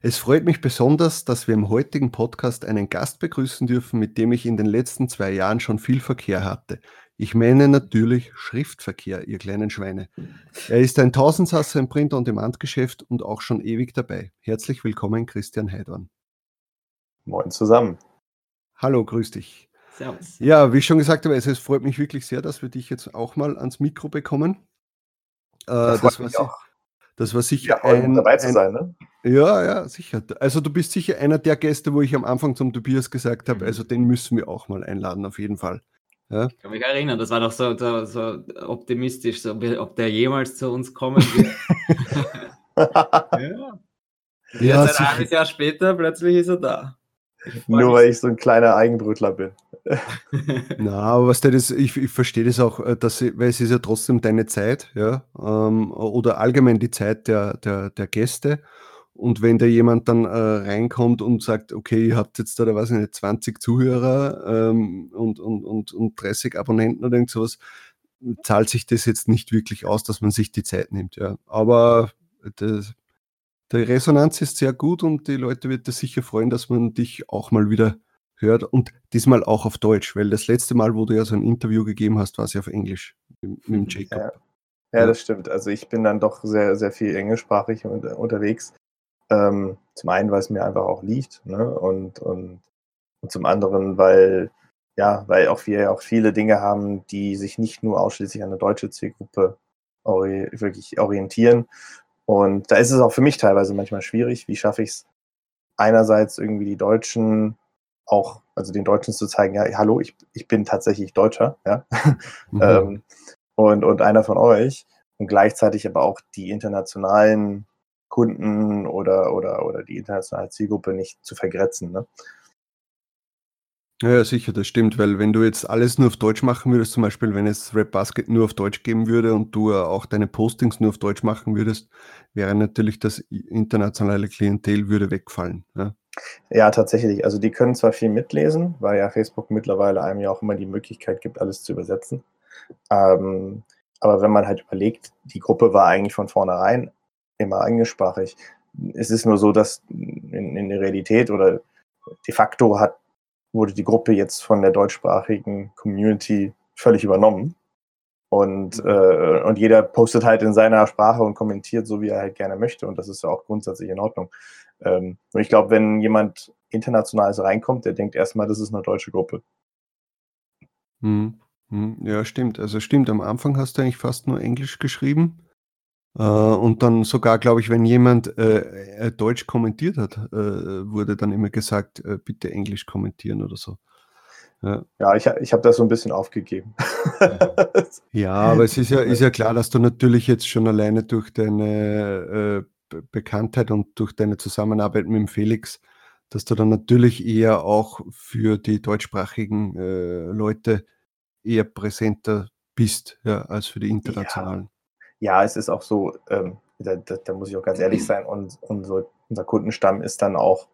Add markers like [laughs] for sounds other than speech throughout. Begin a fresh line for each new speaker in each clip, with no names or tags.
Es freut mich besonders, dass wir im heutigen Podcast einen Gast begrüßen dürfen, mit dem ich in den letzten zwei Jahren schon viel Verkehr hatte. Ich meine natürlich Schriftverkehr, ihr kleinen Schweine. Er ist ein Tausendsasser im Print-on-Demand-Geschäft und auch schon ewig dabei. Herzlich willkommen, Christian Heidorn.
Moin zusammen.
Hallo, grüß dich. Servus. Ja, wie ich schon gesagt habe, es freut mich wirklich sehr, dass wir dich jetzt auch mal ans Mikro bekommen.
Äh, das, das war auch.
Das war sicher
ja, ein, dabei zu ein, sein, ne?
Ja, ja, sicher. Also du bist sicher einer der Gäste, wo ich am Anfang zum Tobias gesagt habe, mhm. also den müssen wir auch mal einladen, auf jeden Fall.
Ja. Ich kann mich erinnern, das war doch so, so, so optimistisch, so, ob der jemals zu uns kommen wird. [laughs] ja. ja Jetzt ein halbes Jahr später, plötzlich ist er da.
Nur weil ich so ein kleiner Eigenbrötler bin. [laughs]
Na, aber was das, ich, ich verstehe das auch, äh, dass, weil es ist ja trotzdem deine Zeit, ja, ähm, oder allgemein die Zeit der, der, der Gäste. Und wenn da jemand dann äh, reinkommt und sagt, okay, ihr habt jetzt da, da weiß ich nicht, 20 Zuhörer ähm, und, und, und, und 30 Abonnenten oder irgend sowas, zahlt sich das jetzt nicht wirklich aus, dass man sich die Zeit nimmt. Ja. Aber das, die Resonanz ist sehr gut und die Leute wird es sicher freuen, dass man dich auch mal wieder hört und diesmal auch auf Deutsch, weil das letzte Mal, wo du ja so ein Interview gegeben hast, war es ja auf Englisch mit, mit
dem Jacob. Ja. ja. das stimmt. Also ich bin dann doch sehr, sehr viel englischsprachig unterwegs. Ähm, zum einen, weil es mir einfach auch liegt, ne? und, und, und zum anderen, weil ja, weil auch wir auch viele Dinge haben, die sich nicht nur ausschließlich an eine deutsche Zielgruppe ori wirklich orientieren. Und da ist es auch für mich teilweise manchmal schwierig. Wie schaffe ich es einerseits irgendwie die Deutschen auch, also den Deutschen zu zeigen, ja, hallo, ich, ich bin tatsächlich Deutscher, ja. [laughs] Mhm. ähm, und, und einer von euch. Und gleichzeitig aber auch die internationalen Kunden oder, oder, oder die internationale Zielgruppe nicht zu vergrätzen. Ne?
Ja, sicher, das stimmt, weil wenn du jetzt alles nur auf Deutsch machen würdest, zum Beispiel, wenn es Rap Basket nur auf Deutsch geben würde und du auch deine Postings nur auf Deutsch machen würdest, wäre natürlich das internationale Klientel würde wegfallen. Ja?
ja, tatsächlich. Also die können zwar viel mitlesen, weil ja Facebook mittlerweile einem ja auch immer die Möglichkeit gibt, alles zu übersetzen. Ähm, aber wenn man halt überlegt, die Gruppe war eigentlich von vornherein immer englischsprachig. Es ist nur so, dass in, in der Realität oder de facto hat, wurde die Gruppe jetzt von der deutschsprachigen Community völlig übernommen. Und, mhm. äh, und jeder postet halt in seiner Sprache und kommentiert so, wie er halt gerne möchte. Und das ist ja auch grundsätzlich in Ordnung. Ähm, und ich glaube, wenn jemand internationales reinkommt, der denkt erstmal, das ist eine deutsche Gruppe.
Hm, hm, ja, stimmt. Also stimmt, am Anfang hast du eigentlich fast nur Englisch geschrieben. Äh, und dann sogar, glaube ich, wenn jemand äh, äh, Deutsch kommentiert hat, äh, wurde dann immer gesagt, äh, bitte Englisch kommentieren oder so.
Ja, ja ich, ich habe das so ein bisschen aufgegeben.
ja, aber es ist ja, ist ja klar, dass du natürlich jetzt schon alleine durch deine äh, Bekanntheit und durch deine Zusammenarbeit mit dem Felix, dass du dann natürlich eher auch für die deutschsprachigen Leute eher präsenter bist, ja, als für die internationalen
ja, es ist auch so, ähm, da, da, da, muss ich auch ganz ehrlich sein, und, unser, unser Kundenstamm ist dann auch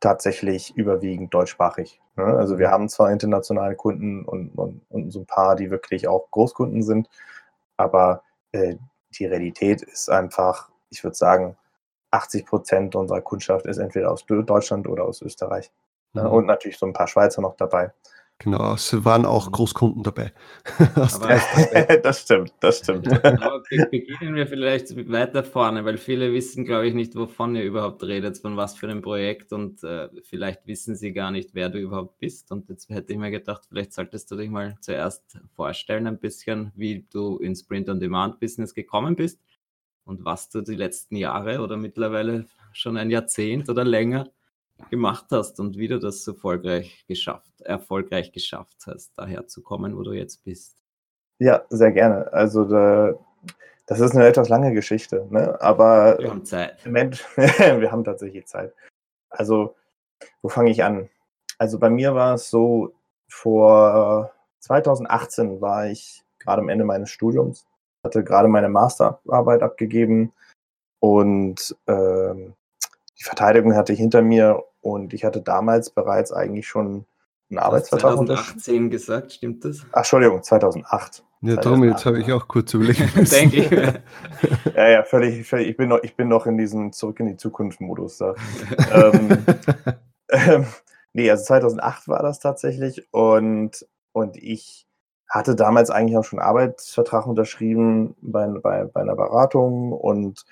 tatsächlich überwiegend deutschsprachig. Ne? Also wir haben zwar internationale Kunden und, und, und, so ein paar, die wirklich auch Großkunden sind, aber äh, die Realität ist einfach, ich würde sagen, 80 Prozent unserer Kundschaft ist entweder aus Deutschland oder aus Österreich. Ne? Mhm. Und natürlich so ein paar Schweizer noch dabei.
Genau, es waren auch mhm. Großkunden dabei. [laughs] [laughs]
das stimmt, das stimmt.
Aber beginnen wir vielleicht weiter vorne, weil viele wissen, glaube ich, nicht, wovon ihr überhaupt redet, von was für einem Projekt und äh, vielleicht wissen sie gar nicht, wer du überhaupt bist. Und jetzt hätte ich mir gedacht, vielleicht solltest du dich mal zuerst vorstellen, ein bisschen, wie du ins Print-on-Demand-Business gekommen bist und was du die letzten Jahre oder mittlerweile schon ein Jahrzehnt oder länger gemacht hast und wie du das so erfolgreich geschafft, erfolgreich geschafft hast, daher zu kommen, wo du jetzt bist.
Ja, sehr gerne. Also da, das ist eine etwas lange Geschichte, ne? aber
wir haben Zeit.
Mensch, [laughs] wir haben tatsächlich Zeit. Also, wo fange ich an? Also bei mir war es so, vor 2018 war ich gerade am Ende meines Studiums, hatte gerade meine Masterarbeit abgegeben und ähm, die Verteidigung hatte ich hinter mir und ich hatte damals bereits eigentlich schon einen Arbeitsvertrag
2018 gesagt, stimmt das?
Ach, Entschuldigung, 2008.
Ja, darum, jetzt habe ich auch kurz überlegt. [laughs]
Denke ich. [laughs]
ja, ja, völlig, völlig. Ich bin noch, ich bin noch in diesem Zurück in die Zukunft-Modus da. ähm, [laughs] ähm, nee, also 2008 war das tatsächlich und, und ich hatte damals eigentlich auch schon einen Arbeitsvertrag unterschrieben bei, bei, bei einer Beratung und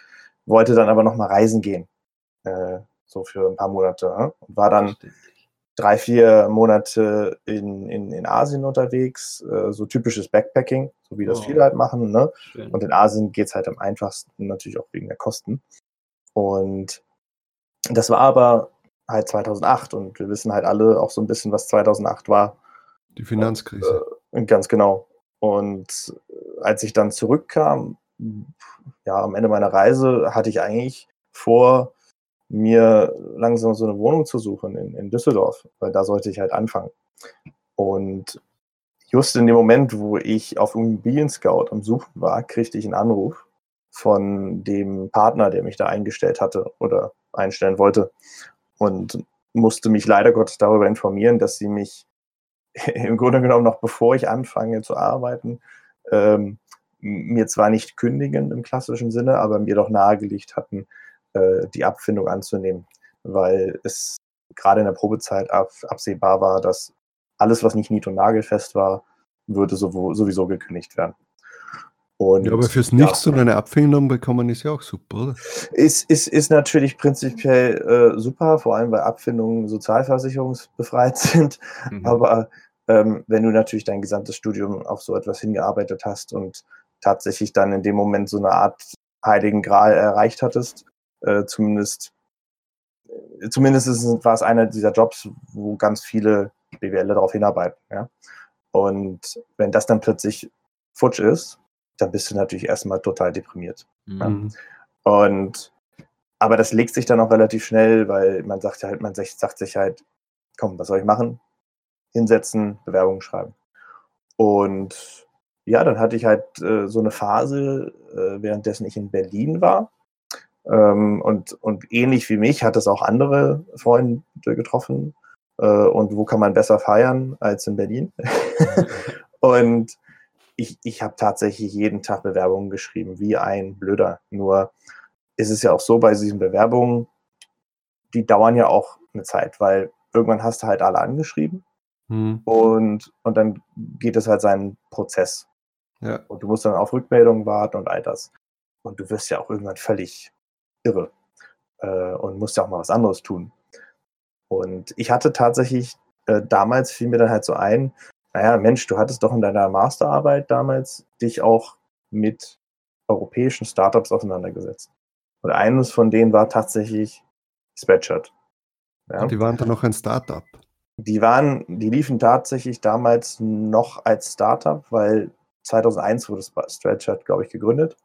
wollte dann aber nochmal reisen gehen. Äh, so für ein paar Monate. Ne? Und war dann drei, vier Monate in, in, in Asien unterwegs, äh, so typisches Backpacking, so wie das oh. viele halt machen. Ne? Und in Asien geht es halt am einfachsten, natürlich auch wegen der Kosten. Und das war aber halt 2008 und wir wissen halt alle auch so ein bisschen, was 2008 war.
Die Finanzkrise.
Und, äh, ganz genau. Und als ich dann zurückkam, ja, am Ende meiner Reise hatte ich eigentlich vor, mir langsam so eine Wohnung zu suchen in, in Düsseldorf, weil da sollte ich halt anfangen. Und just in dem Moment, wo ich auf Immobilien Scout am Suchen war, kriegte ich einen Anruf von dem Partner, der mich da eingestellt hatte oder einstellen wollte und musste mich leider Gottes darüber informieren, dass sie mich [laughs] im Grunde genommen noch bevor ich anfange zu arbeiten, ähm, mir zwar nicht kündigen im klassischen Sinne, aber mir doch nahegelegt hatten, äh, die Abfindung anzunehmen, weil es gerade in der Probezeit ab, absehbar war, dass alles, was nicht nied- und nagelfest war, würde sowieso gekündigt werden.
Und, ja, aber fürs Nichts ja, und eine Abfindung bekommen ist ja auch super, oder?
Ist, ist, ist natürlich prinzipiell äh, super, vor allem weil Abfindungen sozialversicherungsbefreit [laughs] sind. Mhm. Aber ähm, wenn du natürlich dein gesamtes Studium auf so etwas hingearbeitet hast und tatsächlich dann in dem Moment so eine Art heiligen Gral erreicht hattest, äh, zumindest, äh, zumindest ist, war es einer dieser Jobs, wo ganz viele BWLer darauf hinarbeiten. Ja? Und wenn das dann plötzlich futsch ist, dann bist du natürlich erstmal total deprimiert. Mhm. Ja? Und aber das legt sich dann auch relativ schnell, weil man sagt halt, man sagt sich halt, komm, was soll ich machen? Hinsetzen, Bewerbungen schreiben. Und ja, dann hatte ich halt äh, so eine Phase, äh, währenddessen ich in Berlin war, ähm, und, und ähnlich wie mich hat es auch andere Freunde getroffen. Äh, und wo kann man besser feiern als in Berlin? [laughs] und ich, ich habe tatsächlich jeden Tag Bewerbungen geschrieben, wie ein Blöder. Nur ist es ja auch so bei diesen Bewerbungen, die dauern ja auch eine Zeit, weil irgendwann hast du halt alle angeschrieben hm. und, und dann geht es halt seinen Prozess. Ja. Und du musst dann auf Rückmeldungen warten und all das. Und du wirst ja auch irgendwann völlig irre äh, und musste auch mal was anderes tun. Und ich hatte tatsächlich, äh, damals fiel mir dann halt so ein, naja, Mensch, du hattest doch in deiner Masterarbeit damals dich auch mit europäischen Startups auseinandergesetzt. Und eines von denen war tatsächlich Spreadshirt.
Ja. Und die waren dann noch ein Startup.
Die waren, die liefen tatsächlich damals noch als Startup, weil 2001 wurde Spreadshirt, glaube ich, gegründet.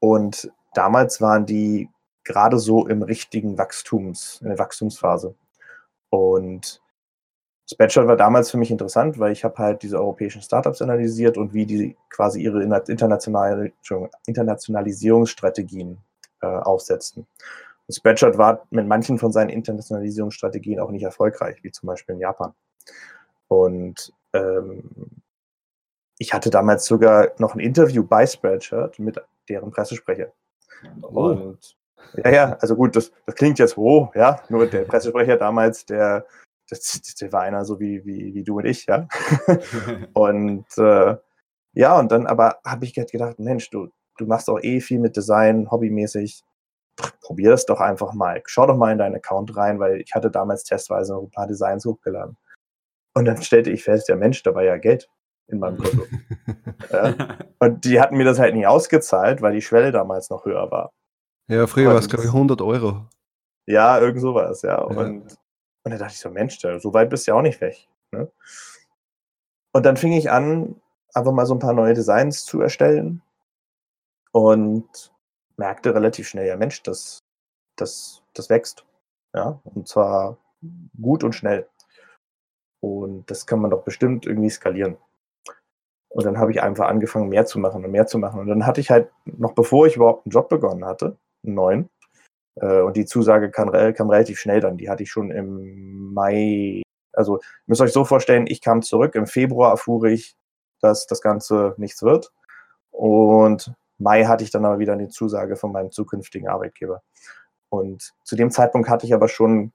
Und damals waren die gerade so im richtigen Wachstums, in der Wachstumsphase. Und Spreadshirt war damals für mich interessant, weil ich habe halt diese europäischen Startups analysiert und wie die quasi ihre Internationalisierungsstrategien äh, aufsetzten. Und Spreadshirt war mit manchen von seinen Internationalisierungsstrategien auch nicht erfolgreich, wie zum Beispiel in Japan. Und ähm, ich hatte damals sogar noch ein Interview bei Spreadshirt mit deren Pressesprecher. Oh. Und ja, ja, also gut, das, das klingt jetzt hoch, ja. Nur der Pressesprecher damals, der, das, der war einer so wie, wie, wie du und ich, ja. [laughs] und äh, ja, und dann aber habe ich gedacht, Mensch, du, du machst auch eh viel mit Design, hobbymäßig. Probier das doch einfach mal. Schau doch mal in deinen Account rein, weil ich hatte damals testweise noch ein paar Designs hochgeladen. Und dann stellte ich fest, der Mensch, da war ja Geld in meinem Konto. [laughs] ja. Und die hatten mir das halt nie ausgezahlt, weil die Schwelle damals noch höher war.
Ja, früher war es, glaube ich, 100 Euro.
Ja, irgend sowas, ja. Und, ja. und dann dachte ich so, Mensch, so weit bist du ja auch nicht weg. Ne? Und dann fing ich an, einfach mal so ein paar neue Designs zu erstellen und merkte relativ schnell, ja Mensch, das, das, das wächst. Ja, und zwar gut und schnell. Und das kann man doch bestimmt irgendwie skalieren. Und dann habe ich einfach angefangen, mehr zu machen und mehr zu machen. Und dann hatte ich halt, noch bevor ich überhaupt einen Job begonnen hatte, einen neuen, äh, und die Zusage kam, kam, relativ schnell dann. Die hatte ich schon im Mai. Also, ihr müsst euch so vorstellen, ich kam zurück. Im Februar erfuhr ich, dass das Ganze nichts wird. Und Mai hatte ich dann aber wieder eine Zusage von meinem zukünftigen Arbeitgeber. Und zu dem Zeitpunkt hatte ich aber schon,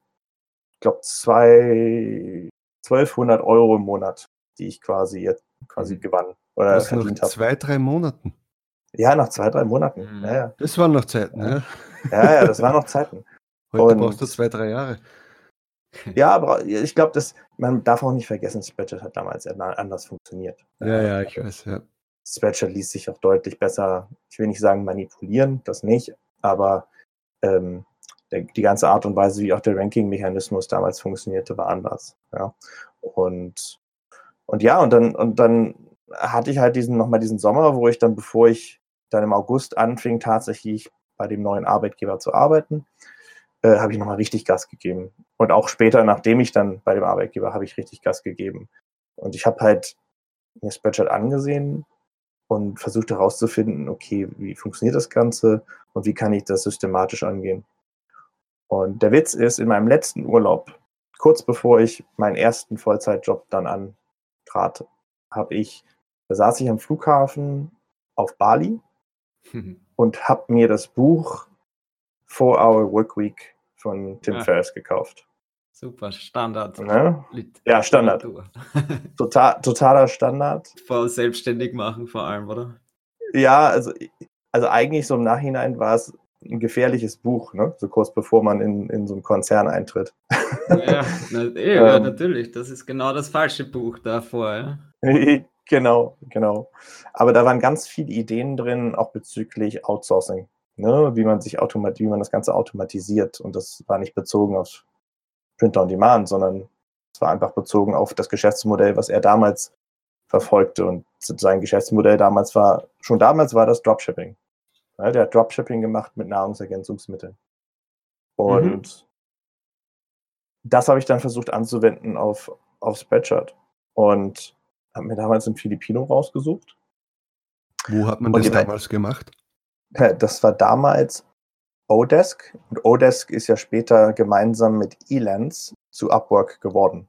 ich glaube, 1200 Euro im Monat, die ich quasi jetzt quasi mhm. gewann.
Oder das nach zwei, drei Monaten.
Ja, nach zwei, drei Monaten. Mhm. Ja, ja.
Das waren noch Zeiten, ja.
Ja, ja, das waren noch Zeiten. [laughs]
Heute Und, brauchst du zwei, drei Jahre. [laughs]
Ja, aber ich glaube, man darf auch nicht vergessen, Spreadshirt hat damals anders funktioniert.
Ja, ja, ich weiß, ja.
Spreadshirt ließ sich auch deutlich besser, ich will nicht sagen manipulieren, das nicht, aber ähm, der, die ganze Art und Weise, wie auch der Ranking-Mechanismus damals funktionierte, war anders. Ja. Und, und ja, und dann, und dann hatte ich halt diesen nochmal diesen Sommer, wo ich dann, bevor ich dann im August anfing, tatsächlich bei dem neuen Arbeitgeber zu arbeiten, äh, habe ich nochmal richtig Gas gegeben. Und auch später, nachdem ich dann bei dem Arbeitgeber, habe ich richtig Gas gegeben. Und ich habe halt mir Spreadshirt angesehen und versucht herauszufinden, okay, wie funktioniert das Ganze und wie kann ich das systematisch angehen. Und der Witz ist, in meinem letzten Urlaub, kurz bevor ich meinen ersten Vollzeitjob dann antrat, habe ich, da saß ich am Flughafen auf Bali und habe mir das Buch Four Hour Work Week von Tim ja. Ferriss gekauft.
Super, Standard.
Ne? Ja, Standard. [laughs] [laughs] Total, totaler Standard.
Voll selbstständig machen vor allem, oder?
Ja, also, also eigentlich so im Nachhinein war es ein gefährliches Buch, ne? so kurz bevor man in, in so einen Konzern eintritt.
Ja, na, [laughs] eh, ja ähm, natürlich. Das ist genau das falsche Buch davor.
Ja? genau, genau. Aber da waren ganz viele Ideen drin, auch bezüglich Outsourcing. Ne? Wie man sich automat wie man das Ganze automatisiert. Und das war nicht bezogen auf Print on Demand, sondern es war einfach bezogen auf das Geschäftsmodell, was er damals verfolgte. Und sein Geschäftsmodell damals war, schon damals war das Dropshipping. Ja, der hat Dropshipping gemacht mit Nahrungsergänzungsmitteln. Und mhm. das habe ich dann versucht anzuwenden auf, auf Spreadshirt. Und habe mir damals ein Filipino rausgesucht.
Wo hat man das damals gemacht?
Das war damals Odesk. Und Odesk ist ja später gemeinsam mit Elance zu Upwork geworden.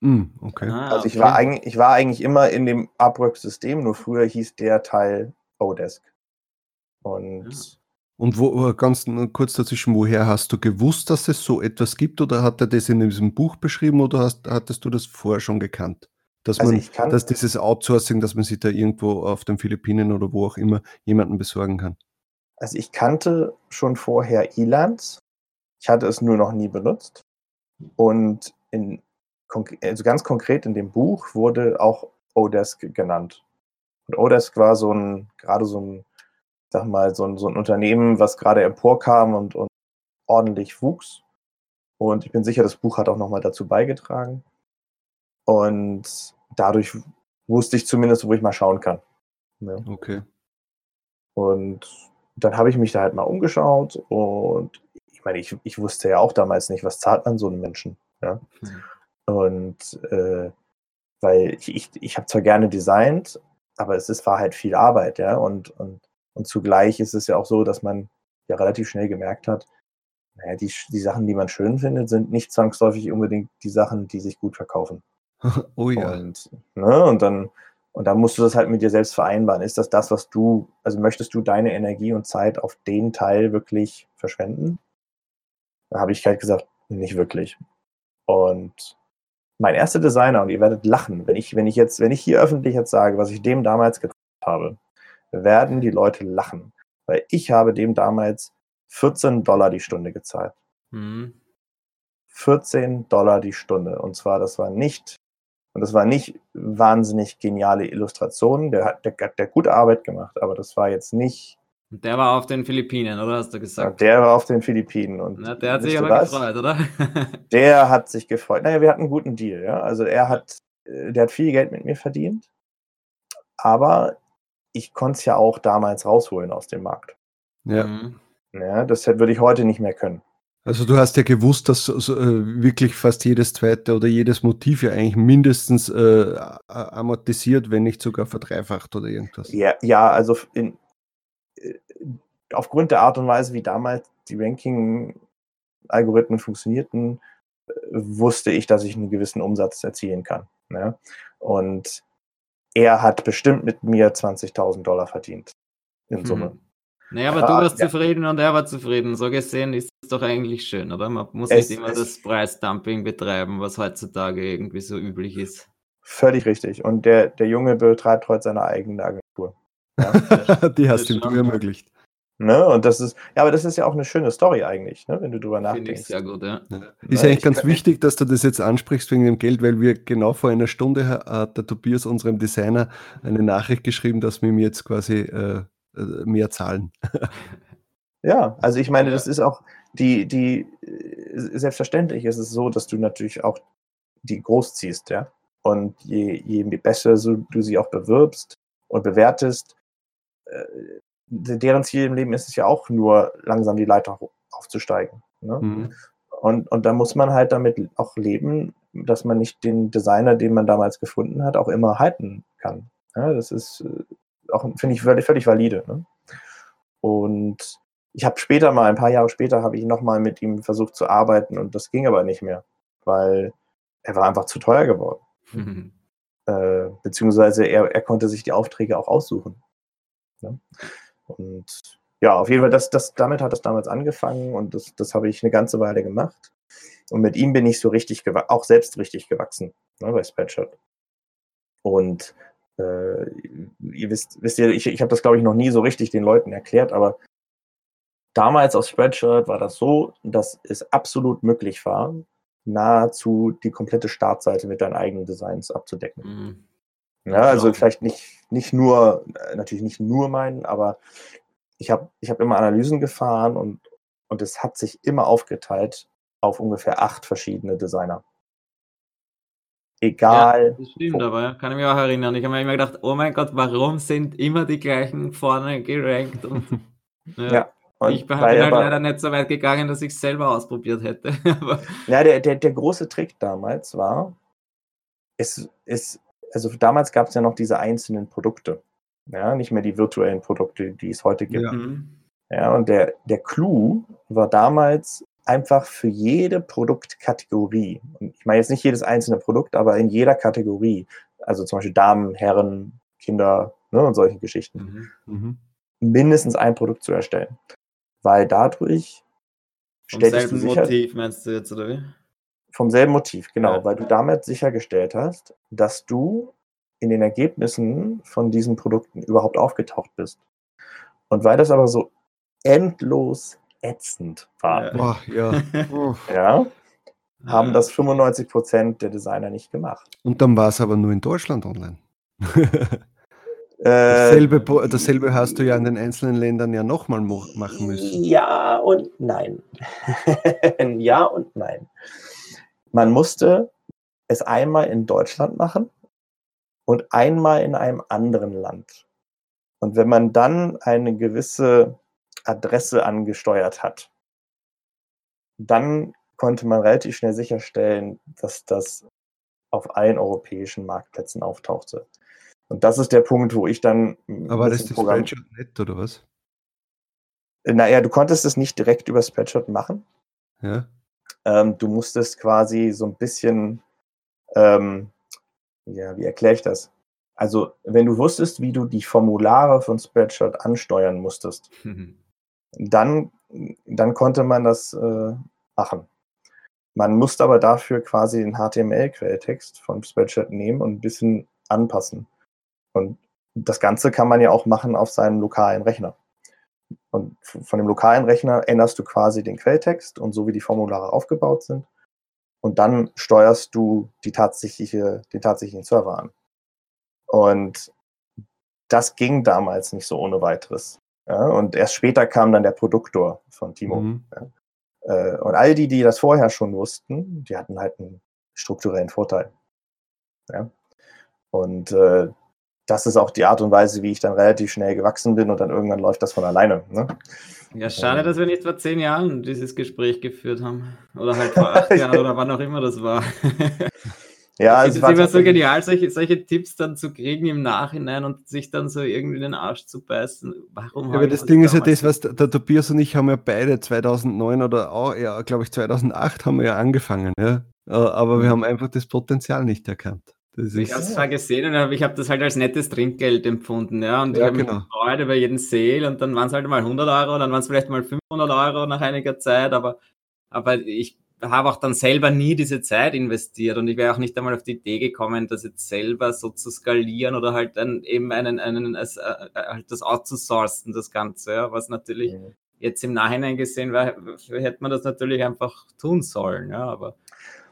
Mm, okay.
Ah, also ich, okay. war eigentlich, ich war eigentlich immer in dem Upwork-System, nur früher hieß der Teil Odesk. Und, ja.
und wo, äh, ganz kurz dazwischen, woher hast du gewusst, dass es so etwas gibt oder hat er das in diesem Buch beschrieben oder hast, hattest du das vorher schon gekannt? Dass also man, kann, dass dieses Outsourcing, dass man sich da irgendwo auf den Philippinen oder wo auch immer jemanden besorgen kann.
Also ich kannte schon vorher Elance. Ich hatte es nur noch nie benutzt. Und in, also ganz konkret in dem Buch wurde auch Odesk genannt. Und Odesk war so ein, gerade so ein sag mal, so ein, so ein Unternehmen, was gerade emporkam und, und ordentlich wuchs. Und ich bin sicher, das Buch hat auch nochmal dazu beigetragen. Und dadurch wusste ich zumindest, wo ich mal schauen kann.
Ja. Okay.
Und dann habe ich mich da halt mal umgeschaut und ich meine, ich, ich wusste ja auch damals nicht, was zahlt man so einem Menschen. Ja? Mhm. Und äh, weil ich, ich, ich habe zwar gerne designt, aber es ist, war halt viel Arbeit, ja. Und, und und zugleich ist es ja auch so, dass man ja relativ schnell gemerkt hat, naja, die, die Sachen, die man schön findet, sind nicht zwangsläufig unbedingt die Sachen, die sich gut verkaufen. [laughs]
oh ja.
Und, ne, und dann, und dann musst du das halt mit dir selbst vereinbaren. Ist das das, was du, also möchtest du deine Energie und Zeit auf den Teil wirklich verschwenden? Da habe ich halt gesagt, nicht wirklich. Und mein erster Designer, und ihr werdet lachen, wenn ich, wenn ich jetzt, wenn ich hier öffentlich jetzt sage, was ich dem damals getan habe, werden die Leute lachen. Weil ich habe dem damals 14 Dollar die Stunde gezahlt. Mhm. 14 Dollar die Stunde. Und zwar, das war nicht, und das war nicht wahnsinnig geniale Illustrationen. Der hat, der, der gute Arbeit gemacht, aber das war jetzt nicht.
Der war auf den Philippinen, oder hast du gesagt?
Ja, der war auf den Philippinen. Und
Na, der hat sich aber was? gefreut, oder? [laughs]
der hat sich gefreut. Naja, wir hatten einen guten Deal, ja. Also er hat, äh, der hat viel Geld mit mir verdient. Aber ich konnte es ja auch damals rausholen aus dem Markt.
Ja. Mhm.
ja das würde ich heute nicht mehr können.
Also du hast ja gewusst, dass so, äh, wirklich fast jedes zweite oder jedes Motiv ja eigentlich mindestens äh, amortisiert, wenn nicht sogar verdreifacht oder irgendwas.
Ja, ja also in, äh, aufgrund der Art und Weise, wie damals die Ranking-Algorithmen funktionierten, äh, wusste ich, dass ich einen gewissen Umsatz erzielen kann. Ne? Und er hat bestimmt mit mir 20.000 Dollar verdient in mhm. Summe.
Naja, aber ja, du warst ja. zufrieden und er war zufrieden. So gesehen ist es doch eigentlich schön, oder? Man muss es, nicht immer das Preisdumping betreiben, was heutzutage irgendwie so üblich ist.
Völlig richtig. Und der, der Junge betreibt heute seine eigene Agentur. [laughs]
Ja? Die hast du ihm ermöglicht.
Ne? Und das ist, ja, aber das ist ja auch eine schöne Story eigentlich, ne? wenn du drüber nachdenkst. Ich
sehr gut, ja.
ja. Ist eigentlich ganz wichtig, dass du das jetzt ansprichst wegen dem Geld, weil wir genau vor einer Stunde hat der Tobias, unserem Designer, eine Nachricht geschrieben, dass wir ihm jetzt quasi äh, äh, mehr zahlen. [laughs]
Ja, also ich meine, das ist auch die, die, äh, selbstverständlich ist es so, dass du natürlich auch die großziehst, ja. Und je, je besser so du sie auch bewirbst und bewertest, äh, deren Ziel im Leben ist es ja auch nur, langsam die Leiter aufzusteigen. Ne? Mhm. Und, und da muss man halt damit auch leben, dass man nicht den Designer, den man damals gefunden hat, auch immer halten kann. Ja, das ist auch, finde ich, völlig, völlig valide. Ne? Und ich habe später mal, ein paar Jahre später, habe ich nochmal mit ihm versucht zu arbeiten und das ging aber nicht mehr, weil er war einfach zu teuer geworden. Mhm. Äh, beziehungsweise er, er konnte sich die Aufträge auch aussuchen. Ne? Und ja, auf jeden Fall, das, das, damit hat es damals angefangen und das, das habe ich eine ganze Weile gemacht. Und mit ihm bin ich so richtig, auch selbst richtig gewachsen ne, bei Spreadshirt. Und äh, ihr wisst, wisst ihr, ich, ich habe das glaube ich noch nie so richtig den Leuten erklärt, aber damals auf Spreadshirt war das so, dass es absolut möglich war, nahezu die komplette Startseite mit deinen eigenen Designs abzudecken. Mhm. Ja, also genau. vielleicht nicht, nicht nur, natürlich nicht nur meinen, aber ich habe ich hab immer Analysen gefahren und, und es hat sich immer aufgeteilt auf ungefähr acht verschiedene Designer. Egal.
Ja, das stimmt, aber kann ich mich auch erinnern. Ich habe mir immer gedacht, oh mein Gott, warum sind immer die gleichen vorne gerankt? Und, [laughs] ja. ja. Und ich bin halt aber, leider nicht so weit gegangen, dass ich es selber ausprobiert hätte. [laughs]
ja, der, der, der große Trick damals war, es ist, also damals gab es ja noch diese einzelnen Produkte. Ja, nicht mehr die virtuellen Produkte, die es heute gibt. Ja, mhm. ja und der, der Clou war damals, einfach für jede Produktkategorie, und ich meine jetzt nicht jedes einzelne Produkt, aber in jeder Kategorie, also zum Beispiel Damen, Herren, Kinder ne, und solche Geschichten, mhm. mhm. mindestens ein Produkt zu erstellen. Weil dadurch
Vom selben sicher, Motiv meinst du jetzt, oder wie?
Vom selben Motiv, genau, ja. weil du damit sichergestellt hast, dass du in den Ergebnissen von diesen Produkten überhaupt aufgetaucht bist. Und weil das aber so endlos ätzend war.
Boah, ja. [laughs]
ja. Haben das 95 Prozent der Designer nicht gemacht.
Und dann war es aber nur in Deutschland online. [laughs] dasselbe, äh, dasselbe hast du ja in den einzelnen Ländern ja nochmal machen müssen.
Ja und nein. [laughs] ja und nein. Man musste es einmal in Deutschland machen und einmal in einem anderen Land. Und wenn man dann eine gewisse Adresse angesteuert hat, dann konnte man relativ schnell sicherstellen, dass das auf allen europäischen Marktplätzen auftauchte. Und das ist der Punkt, wo ich dann.
Aber das ist das Spreadshirt nicht, oder was?
Naja, du konntest es nicht direkt über Spreadshirt machen.
Ja.
Ähm, du musstest quasi so ein bisschen, ähm, ja, wie erkläre ich das? Also, wenn du wusstest, wie du die Formulare von Spreadshirt ansteuern musstest, mhm [laughs] dann, dann konnte man das äh, machen. Man musste aber dafür quasi den HTML-Quelltext von Spreadshirt nehmen und ein bisschen anpassen. Und das Ganze kann man ja auch machen auf seinem lokalen Rechner. Und von dem lokalen Rechner änderst du quasi den Quelltext und so wie die Formulare aufgebaut sind. Und dann steuerst du die tatsächliche, den tatsächlichen Server an. Und das ging damals nicht so ohne weiteres. Ja, und erst später kam dann der Produktor von Timo. Mhm. Ja. Äh, und all die, die das vorher schon wussten, die hatten halt einen strukturellen Vorteil. Ja. Und äh, das ist auch die Art und Weise, wie ich dann relativ schnell gewachsen bin und dann irgendwann läuft das von alleine. Ne?
Ja, schade, dass wir nicht vor zehn Jahren dieses Gespräch geführt haben. Oder halt vor acht [laughs] Jahren oder wann auch immer das war. [laughs] Ja, es ist immer so genial, solche, solche Tipps dann zu kriegen im Nachhinein und sich dann so irgendwie den Arsch zu beißen.
Warum? Ja, aber das Ding ist ja das, was der, der Tobias und ich haben ja beide 2009 oder auch, ja, glaube ich, 2008 haben wir ja angefangen, ja. Äh, aber wir mhm. haben einfach das Potenzial nicht erkannt.
Das ich habe es zwar gesehen und ich habe das halt als nettes Trinkgeld empfunden, ja. Und ja, ich habe genau. mich gefreut über jeden Sale und dann waren es halt mal 100 Euro, dann waren es vielleicht mal 500 Euro nach einiger Zeit, aber, aber ich habe auch dann selber nie diese Zeit investiert und ich wäre auch nicht einmal auf die Idee gekommen, das jetzt selber so zu skalieren oder halt dann eben einen, einen, äh, halt das outzusourcen, das Ganze, ja, was natürlich mhm. jetzt im Nachhinein gesehen wäre, hätte man das natürlich einfach tun sollen, ja, aber.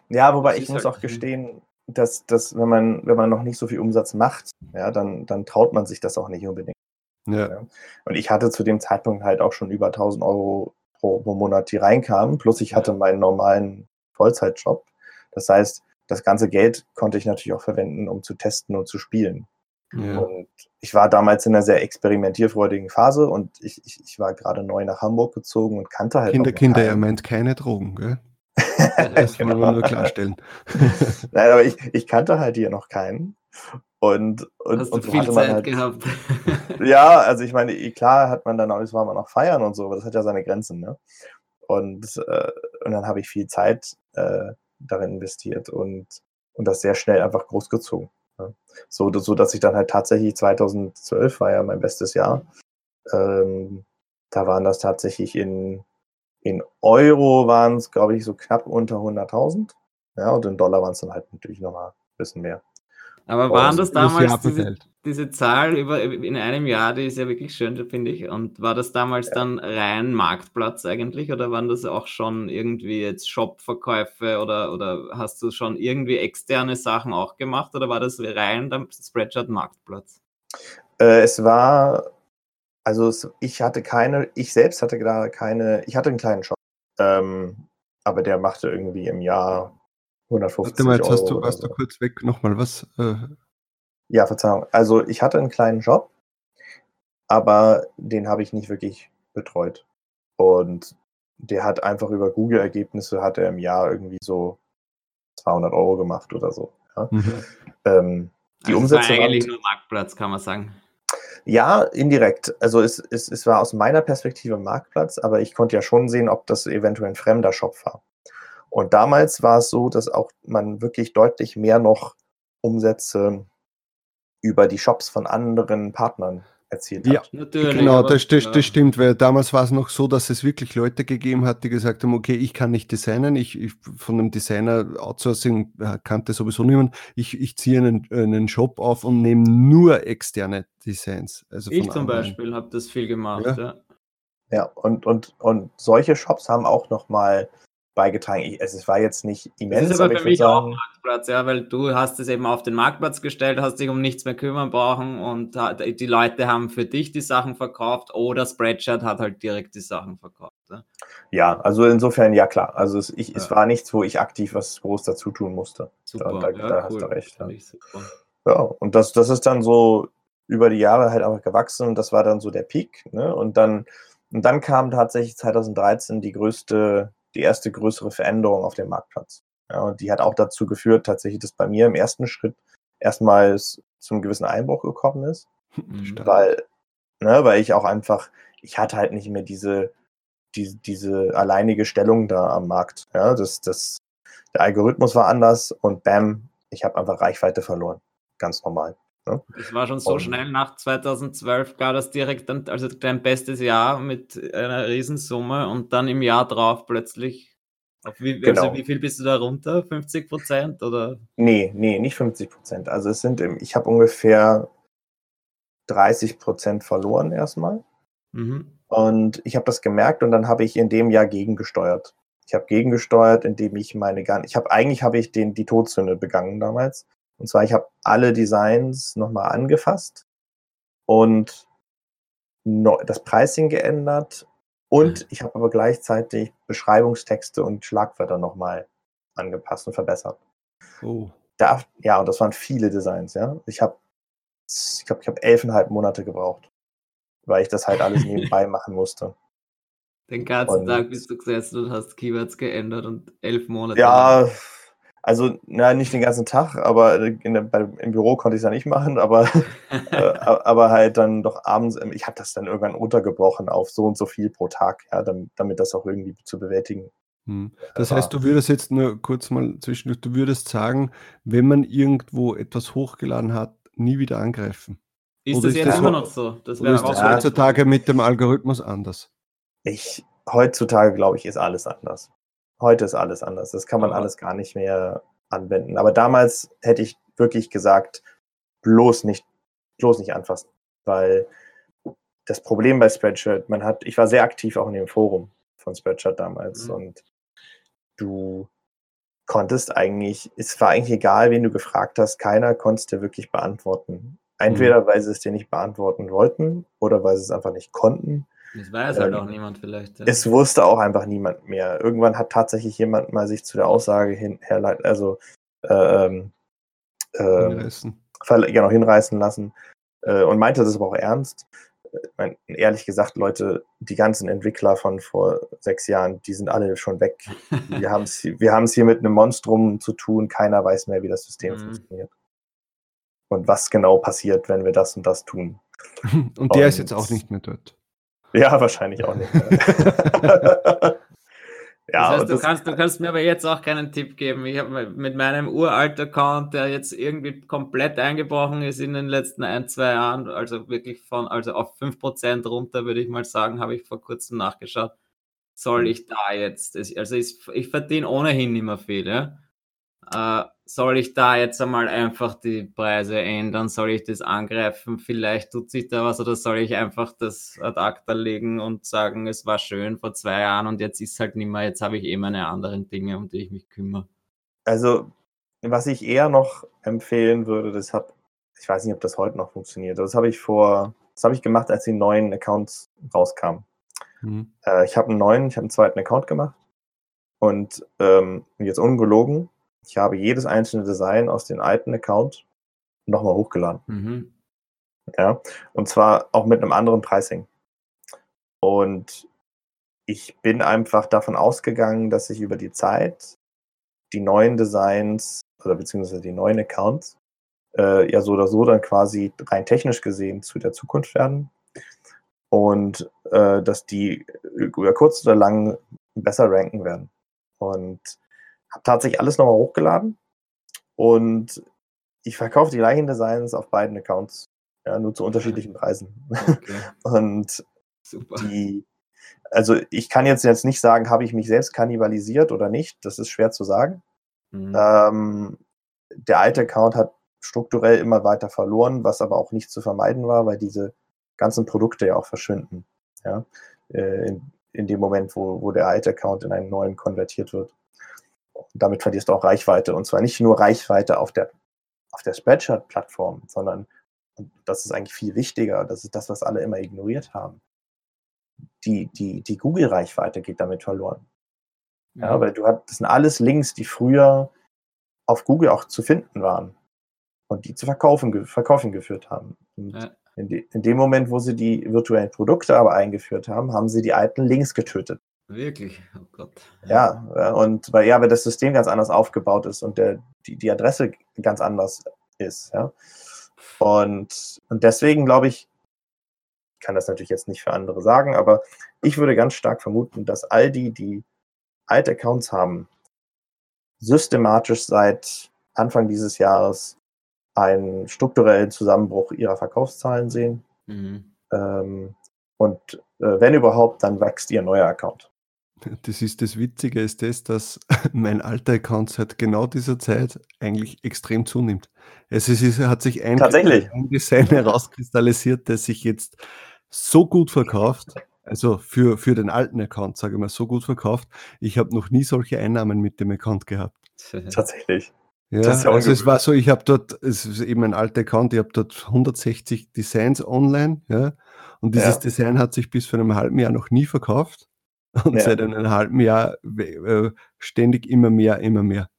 Ja, wobei ich muss halt, auch gestehen, dass, dass wenn man, wenn man noch nicht so viel Umsatz macht, ja, dann, dann traut man sich das auch nicht unbedingt. Ja. ja. Und ich hatte zu dem Zeitpunkt halt auch schon über 1000 Euro pro, pro Monat, die reinkamen. Plus ich hatte meinen normalen Vollzeitjob. Das heißt, das ganze Geld konnte ich natürlich auch verwenden, um zu testen und zu spielen. Ja. Und ich war damals in einer sehr experimentierfreudigen Phase und ich, ich, ich war gerade neu nach Hamburg gezogen und kannte halt.
Kinder, Kinder, er meint keine Drogen, gell? [laughs] Das wollen wir nur klarstellen. [laughs]
Nein, aber ich, ich kannte halt hier noch keinen. Und, und,
Hast
und
du viel Zeit halt, gehabt? [laughs]
ja, also ich meine, klar hat man dann auch, es war man noch feiern und so, aber das hat ja seine Grenzen, ne? Und, äh, und dann habe ich viel Zeit äh, darin investiert und, und das sehr schnell einfach großgezogen. Ne? So, so, dass ich dann halt tatsächlich 2012 war ja mein bestes Jahr. Ähm, da waren das tatsächlich in, in Euro waren es, glaube ich, so knapp unter 100.000. Ja, und in Dollar waren es dann halt natürlich nochmal ein bisschen mehr.
Aber waren das damals diese, diese, Zahl über, in einem Jahr, die ist ja wirklich schön, finde ich. Und war das damals ja. dann rein Marktplatz eigentlich oder waren das auch schon irgendwie jetzt Shop-Verkäufe oder, oder hast du schon irgendwie externe Sachen auch gemacht oder war das rein der Spreadshirt Marktplatz?
Äh, es war, also es, ich hatte keine, ich selbst hatte gerade keine, ich hatte einen kleinen Shop, ähm, aber der machte irgendwie im Jahr 150 Warte mal, jetzt
hast du, hast du kurz weg nochmal was. Äh...
Ja, Verzeihung. Also ich hatte einen kleinen Job, aber den habe ich nicht wirklich betreut. Und der hat einfach über Google-Ergebnisse hat er im Jahr irgendwie so 200 Euro gemacht oder so. Ja. Mhm. Ähm,
die also Umsätze war eigentlich nur Marktplatz, kann man sagen.
Ja, indirekt. Also es, es, es war aus meiner Perspektive Marktplatz, aber ich konnte ja schon sehen, ob das eventuell ein fremder Shop war. Und damals war es so, dass auch man wirklich deutlich mehr noch Umsätze über die Shops von anderen Partnern erzielt
ja, hat. Natürlich, genau, das, das, das, stimmt, weil damals war es noch so, dass es wirklich Leute gegeben hat, die gesagt haben, okay, ich kann nicht designen, ich, ich von einem Designer Outsourcing äh, kannte sowieso niemand, ich, ich ziehe einen, einen Shop auf und nehme nur externe Designs.
Also ich zum anderen. Beispiel habe das viel gemacht, ja.
Ja, ja und, und, und solche Shops haben auch nochmal beigetragen. Ich, also es war jetzt nicht immens.
Das ist aber, aber für mich sagen, auch Marktplatz, ja, weil du hast es eben auf den Marktplatz gestellt, hast dich um nichts mehr kümmern brauchen und die Leute haben für dich die Sachen verkauft oder Spreadshirt hat halt direkt die Sachen verkauft. Ja,
ja also insofern ja klar. Also es, ich, ja. es war nichts, wo ich aktiv was groß dazu tun musste. Super, da, da, ja, da cool. hast du recht. Ja, ja und das, das ist dann so über die Jahre halt einfach gewachsen und das war dann so der Peak. Ne? Und dann und dann kam tatsächlich 2013 die größte die erste größere Veränderung auf dem Marktplatz. Ja, und die hat auch dazu geführt, tatsächlich, dass bei mir im ersten Schritt erstmals zum gewissen Einbruch gekommen ist. Mhm. Weil, ne, weil ich auch einfach, ich hatte halt nicht mehr diese, die, diese alleinige Stellung da am Markt. Ja, das, das, der Algorithmus war anders und bam, ich habe einfach Reichweite verloren. Ganz normal.
Ne? Das war schon so und, schnell nach 2012, gar das direkt, dann, also dein bestes Jahr mit einer Riesensumme und dann im Jahr drauf plötzlich. Wie, also genau. also wie viel bist du da runter? 50 Prozent oder?
Nee, nee, nicht 50 Prozent. Also es sind, ich habe ungefähr 30 Prozent verloren erstmal. Mhm. Und ich habe das gemerkt und dann habe ich in dem Jahr gegengesteuert. Ich habe gegengesteuert, indem ich meine gar ich habe eigentlich habe ich den die Todsünde begangen damals. Und zwar, ich habe alle Designs nochmal angefasst und das Pricing geändert und mhm. ich habe aber gleichzeitig Beschreibungstexte und Schlagwörter nochmal angepasst und verbessert. Oh. Da, ja, und das waren viele Designs, ja. Ich habe ich glaube, ich habe elfeinhalb Monate gebraucht, weil ich das halt alles [laughs] nebenbei machen musste.
Den ganzen und, Tag bist du gesessen und hast Keywords geändert und elf Monate.
Ja, also na, nicht den ganzen Tag, aber der, bei, im Büro konnte ich es ja nicht machen, aber, [laughs] äh, aber halt dann doch abends, ähm, ich habe das dann irgendwann untergebrochen auf so und so viel pro Tag, ja, damit, damit das auch irgendwie zu bewältigen
hm. Das heißt, du würdest jetzt nur kurz mal zwischendurch, du würdest sagen, wenn man irgendwo etwas hochgeladen hat, nie wieder angreifen.
Ist oder das ist jetzt das immer noch so?
Das wäre ist das heutzutage mit dem Algorithmus anders?
Ich, heutzutage glaube ich, ist alles anders. Heute ist alles anders. Das kann man ja. alles gar nicht mehr anwenden. Aber damals hätte ich wirklich gesagt, bloß nicht, bloß nicht anfassen. Weil das Problem bei Spreadshirt, man hat, ich war sehr aktiv auch in dem Forum von Spreadshirt damals mhm. und du konntest eigentlich, es war eigentlich egal, wen du gefragt hast, keiner konnte es dir wirklich beantworten. Entweder mhm. weil sie es dir nicht beantworten wollten oder weil sie es einfach nicht konnten.
Das weiß halt ähm, auch niemand vielleicht.
Ja. Es wusste auch einfach niemand mehr. Irgendwann hat tatsächlich jemand mal sich zu der Aussage hin, herleitet, also ähm, ähm, hinreißen. Genau, hinreißen lassen äh, und meinte das aber auch ernst mein, ehrlich gesagt, Leute, die ganzen Entwickler von vor sechs Jahren, die sind alle schon weg. [laughs] wir haben es wir hier mit einem Monstrum zu tun, keiner weiß mehr, wie das System mhm. funktioniert. Und was genau passiert, wenn wir das und das tun. [laughs]
Und der und, ist jetzt auch nicht mehr dort.
Ja, wahrscheinlich auch nicht mehr. [laughs]
Ja, das heißt, du, das kannst, du kannst mir aber jetzt auch keinen Tipp geben. Ich habe mit meinem uralten Account, der jetzt irgendwie komplett eingebrochen ist in den letzten ein, zwei Jahren, also wirklich von, also auf 5% runter, würde ich mal sagen, habe ich vor kurzem nachgeschaut. Soll ich da jetzt, also ich, ich verdiene ohnehin immer viel, ja? Äh, soll ich da jetzt einmal einfach die Preise ändern? Soll ich das angreifen? Vielleicht tut sich da was oder soll ich einfach das ad acta legen und sagen, es war schön vor zwei Jahren und jetzt ist halt nicht mehr, jetzt habe ich eh meine anderen Dinge, um die ich mich kümmere.
Also, was ich eher noch empfehlen würde, das habe, ich weiß nicht, ob das heute noch funktioniert, das habe ich vor, das habe ich gemacht, als die neuen Accounts rauskamen. Mhm. Äh, ich habe einen neuen, ich habe einen zweiten Account gemacht und ähm, jetzt ungelogen, ich habe jedes einzelne Design aus dem alten Account nochmal hochgeladen. Mhm. Ja, und zwar auch mit einem anderen Pricing. Und ich bin einfach davon ausgegangen, dass ich über die Zeit die neuen Designs oder beziehungsweise die neuen Accounts äh, ja so oder so dann quasi rein technisch gesehen zu der Zukunft werden und äh, dass die über kurz oder lang besser ranken werden. Und habe tatsächlich alles nochmal hochgeladen und ich verkaufe die gleichen Designs auf beiden Accounts, ja, nur zu unterschiedlichen Preisen. Okay. [laughs] und Super. die, also ich kann jetzt, jetzt nicht sagen, habe ich mich selbst kannibalisiert oder nicht, das ist schwer zu sagen. Mhm. Ähm, der alte Account hat strukturell immer weiter verloren, was aber auch nicht zu vermeiden war, weil diese ganzen Produkte ja auch verschwinden. Ja? Äh, in, in dem Moment, wo, wo der alte Account in einen neuen konvertiert wird damit verlierst du auch Reichweite. Und zwar nicht nur Reichweite auf der, auf der Spreadshirt-Plattform, sondern, und das ist eigentlich viel wichtiger, das ist das, was alle immer ignoriert haben. Die, die, die Google-Reichweite geht damit verloren. Ja, ja, mhm. weil du hast, das sind alles Links, die früher auf Google auch zu finden waren und die zu verkaufen, verkaufen geführt haben. Ja. In, de, in, dem Moment, wo sie die virtuellen Produkte aber eingeführt haben, haben sie die alten Links getötet.
Wirklich? Oh Gott.
Ja, und weil ja, weil das System ganz anders aufgebaut ist und der, die, die Adresse ganz anders ist, ja. Und, und deswegen glaube ich, ich kann das natürlich jetzt nicht für andere sagen, aber ich würde ganz stark vermuten, dass all die, die alte Accounts haben, systematisch seit Anfang dieses Jahres einen strukturellen Zusammenbruch ihrer Verkaufszahlen sehen. Mhm. Ähm, und äh, wenn überhaupt, dann wächst ihr neuer Account.
Das ist das Witzige, ist das, dass [laughs] mein alter Account seit genau dieser Zeit eigentlich extrem zunimmt. Es ist, hat sich ein,
ein
Design herauskristallisiert, das sich jetzt so gut verkauft, also für, für den alten Account, sage ich mal, so gut verkauft. Ich habe noch nie solche Einnahmen mit dem Account gehabt. [laughs]
Tatsächlich.
Ja, also es war so, ich habe dort, es ist eben ein alter Account, ich habe dort 160 Designs online, ja, und dieses ja. Design hat sich bis vor einem halben Jahr noch nie verkauft. Und ja. seit einem halben Jahr äh, ständig immer mehr, immer mehr.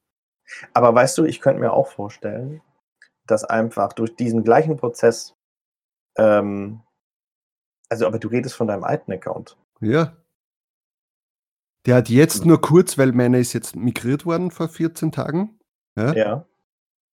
Aber weißt du, ich könnte mir auch vorstellen, dass einfach durch diesen gleichen Prozess, ähm, also aber du redest von deinem alten Account.
Ja. Der hat jetzt nur kurz, weil meine ist jetzt migriert worden vor 14 Tagen. Ja.
Ja,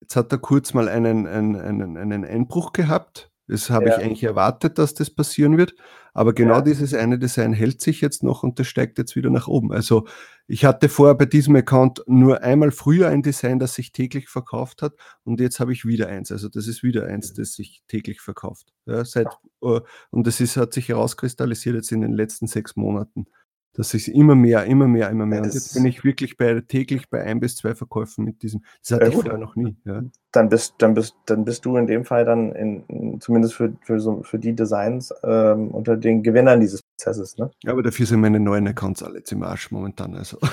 Jetzt hat er kurz mal einen, einen, einen, einen Einbruch gehabt. Das habe
Ja.
ich eigentlich erwartet, dass das passieren wird. Aber genau
Ja.
dieses eine Design hält sich jetzt noch und das steigt jetzt wieder nach oben. Also ich hatte vorher bei diesem Account nur einmal früher ein Design, das sich täglich verkauft hat und jetzt habe ich wieder eins. Also das ist wieder eins, das sich täglich verkauft. Ja, seit, äh, und das ist, hat sich herauskristallisiert jetzt in den letzten sechs Monaten. Das ist immer mehr, immer mehr, immer mehr. Und
das-
jetzt bin ich wirklich bei täglich bei ein bis zwei Verkäufen mit diesem. Das hatte
Ja,
ich vorher noch nie. Ja.
dann bist, dann bist, dann bist du in dem Fall dann in, in, zumindest für, für, so, für die Designs ähm, unter den Gewinnern dieses Prozesses, ne?
Ja, aber dafür sind meine neuen Accounts alle im Arsch momentan. Also. [laughs]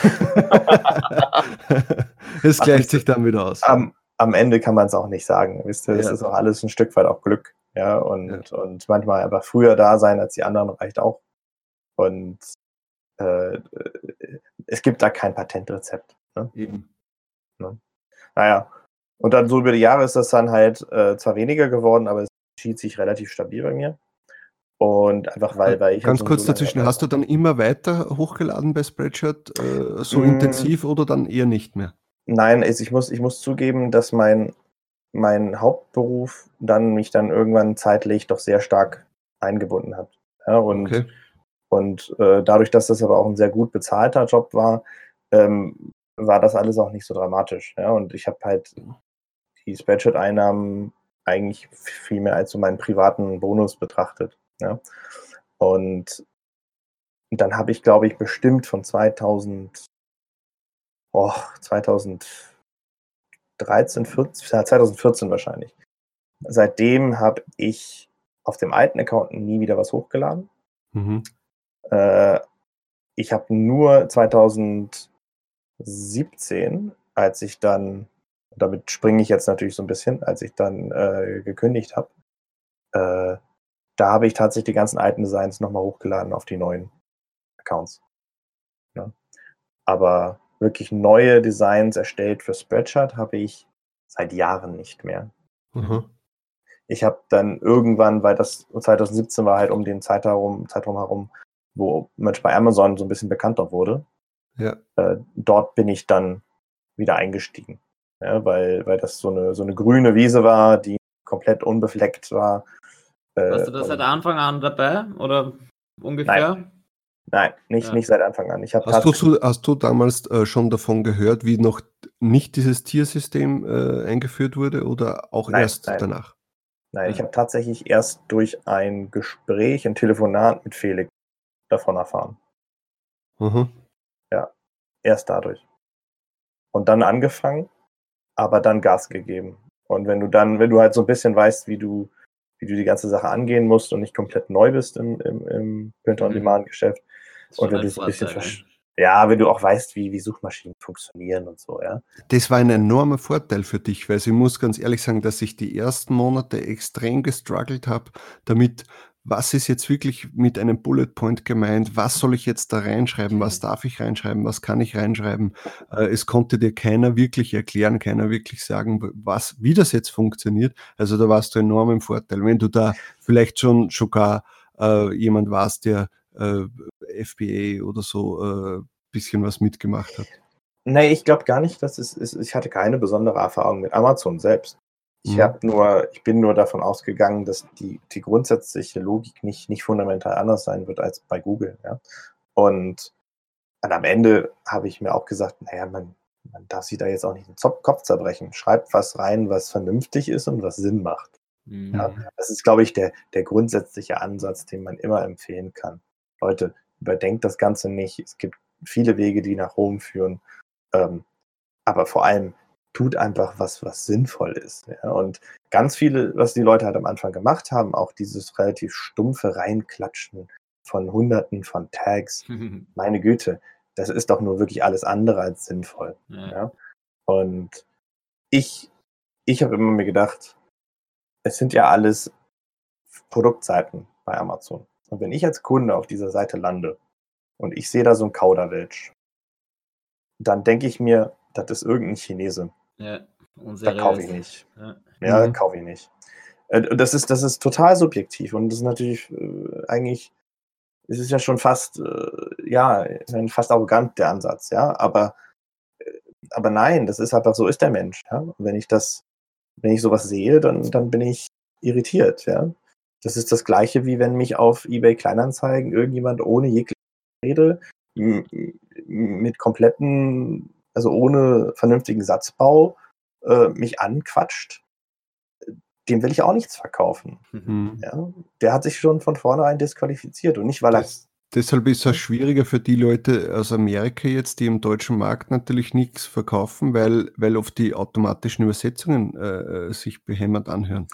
es gleicht
das-
sich dann wieder aus.
am, am Ende kann man es auch nicht sagen. Wisst ihr, das
Ja.
ist auch alles ein Stück weit auch Glück. Ja, und, und manchmal einfach früher da sein als die anderen reicht auch. Und äh, es gibt da kein Patentrezept. Ne?
Eben.
Naja, und dann so über die Jahre ist das dann halt äh, zwar weniger geworden, aber es schied sich relativ stabil bei mir. Und einfach weil, weil ich.
Ganz
halt
kurz
so
dazwischen, hast du dann immer weiter hochgeladen bei Spreadshirt, äh, so
Mm.
intensiv oder dann eher nicht mehr?
Nein, ich muss, ich muss zugeben, dass mein, mein Hauptberuf dann mich dann irgendwann zeitlich doch sehr stark eingebunden hat. Ja, und
Okay.
Und äh, dadurch, dass das aber auch ein sehr gut bezahlter Job war, ähm, war das alles auch nicht so dramatisch. Ja? Und ich habe halt die Spreadshirt-Einnahmen eigentlich viel mehr als so meinen privaten Bonus betrachtet. Ja? Und dann habe ich, glaube ich, bestimmt von 2000, oh, 2013, 14, ja, 2014 wahrscheinlich. Seitdem habe ich auf dem alten Account nie wieder was hochgeladen.
Mhm.
Äh, ich habe nur 2017, als ich dann, damit springe ich jetzt natürlich so ein bisschen, als ich dann äh, gekündigt habe, äh, da habe ich tatsächlich die ganzen alten Designs nochmal hochgeladen auf die neuen Accounts. Ja. Aber wirklich neue Designs erstellt für Spreadshirt habe ich seit Jahren nicht mehr.
Aha.
Ich habe dann irgendwann, weil das 2017 war halt um den Zeitraum, Zeitraum herum, wo Mensch bei Amazon so ein bisschen bekannter wurde,
Ja.
äh, dort bin ich dann wieder eingestiegen. Ja, weil, weil das so eine, so eine grüne Wiese war, die komplett unbefleckt war. Äh,
Warst du da seit Anfang an dabei? Oder ungefähr?
Nein, nicht,
Ja.
nicht seit Anfang an. Ich habe
Hast, du, hast du damals äh, schon davon gehört, wie noch nicht dieses Tiersystem äh, eingeführt wurde oder auch
Nein,
erst
nein.
danach?
Nein, ich
Ja.
habe tatsächlich erst durch ein Gespräch, ein Telefonat mit Felix davon erfahren.
Aha.
Erst dadurch. Und dann angefangen, aber dann Gas gegeben. Und wenn du dann, wenn du halt so ein bisschen weißt, wie du, wie du die ganze Sache angehen musst und nicht komplett neu bist im, im, im Print-on-Demand-Geschäft,
Ist
Und wenn du so ein bisschen versch- ja, wenn du auch weißt, wie, wie Suchmaschinen funktionieren und so, ja.
Das war ein enormer Vorteil für dich, weil ich muss ganz ehrlich sagen, dass ich die ersten Monate extrem gestruggelt habe, damit, was ist jetzt wirklich mit einem Bullet Point gemeint, was soll ich jetzt da reinschreiben, was darf ich reinschreiben, was kann ich reinschreiben. Äh, es konnte dir keiner wirklich erklären, keiner wirklich sagen, was, wie das jetzt funktioniert. Also da warst du enorm im Vorteil. Wenn du da vielleicht schon sogar äh, jemand warst, der äh, FBA oder so äh, bisschen was mitgemacht hat.
Nee, ich glaube gar nicht, dass es ist. Ich hatte keine besondere Erfahrung mit Amazon selbst. Ich
Mhm.
habe nur, ich bin nur davon ausgegangen, dass die, die grundsätzliche Logik nicht, nicht fundamental anders sein wird als bei Google. Ja? Und, und am Ende habe ich mir auch gesagt, naja, man, man darf sich da jetzt auch nicht den Kopf zerbrechen. Schreibt was rein, was vernünftig ist und was Sinn macht.
Mhm.
Ja, das ist, glaube ich, der, der grundsätzliche Ansatz, den man immer empfehlen kann. Leute, überdenkt das Ganze nicht. Es gibt viele Wege, die nach Rom führen. Ähm, aber vor allem tut einfach was, was sinnvoll ist. Ja? Und ganz viele, was die Leute halt am Anfang gemacht haben, auch dieses relativ stumpfe Reinklatschen von Hunderten von Tags, [laughs] meine Güte, das ist doch nur wirklich alles andere als sinnvoll.
ja.
Ja? Und ich, ich habe immer mir gedacht, es sind ja alles Produktseiten bei Amazon. Und wenn ich als Kunde auf dieser Seite lande und ich sehe da so ein Kauderwelsch, dann denke ich mir, das ist irgendein Chinese.
Ja.
da kaufe ich nicht. Ja, ja mhm. kaufe ich nicht. Äh, das ist, das ist total subjektiv und das ist natürlich äh, eigentlich, es ist ja schon fast, äh, ja, fast arrogant der Ansatz, ja, aber, aber nein, das ist einfach, so ist der Mensch, ja. Und wenn ich das, wenn ich sowas sehe, dann, dann bin ich irritiert, ja. Das ist das Gleiche, wie wenn mich auf eBay Kleinanzeigen irgendjemand ohne jegliche Rede mit kompletten, also ohne vernünftigen Satzbau äh, mich anquatscht dem will ich auch nichts verkaufen. Mhm. Ja, der hat sich schon von vornherein disqualifiziert und nicht, weil das, er.
Deshalb ist es schwieriger für die Leute aus Amerika jetzt, die im deutschen Markt natürlich nichts verkaufen, weil, weil oft die automatischen Übersetzungen äh, sich behämmert anhören.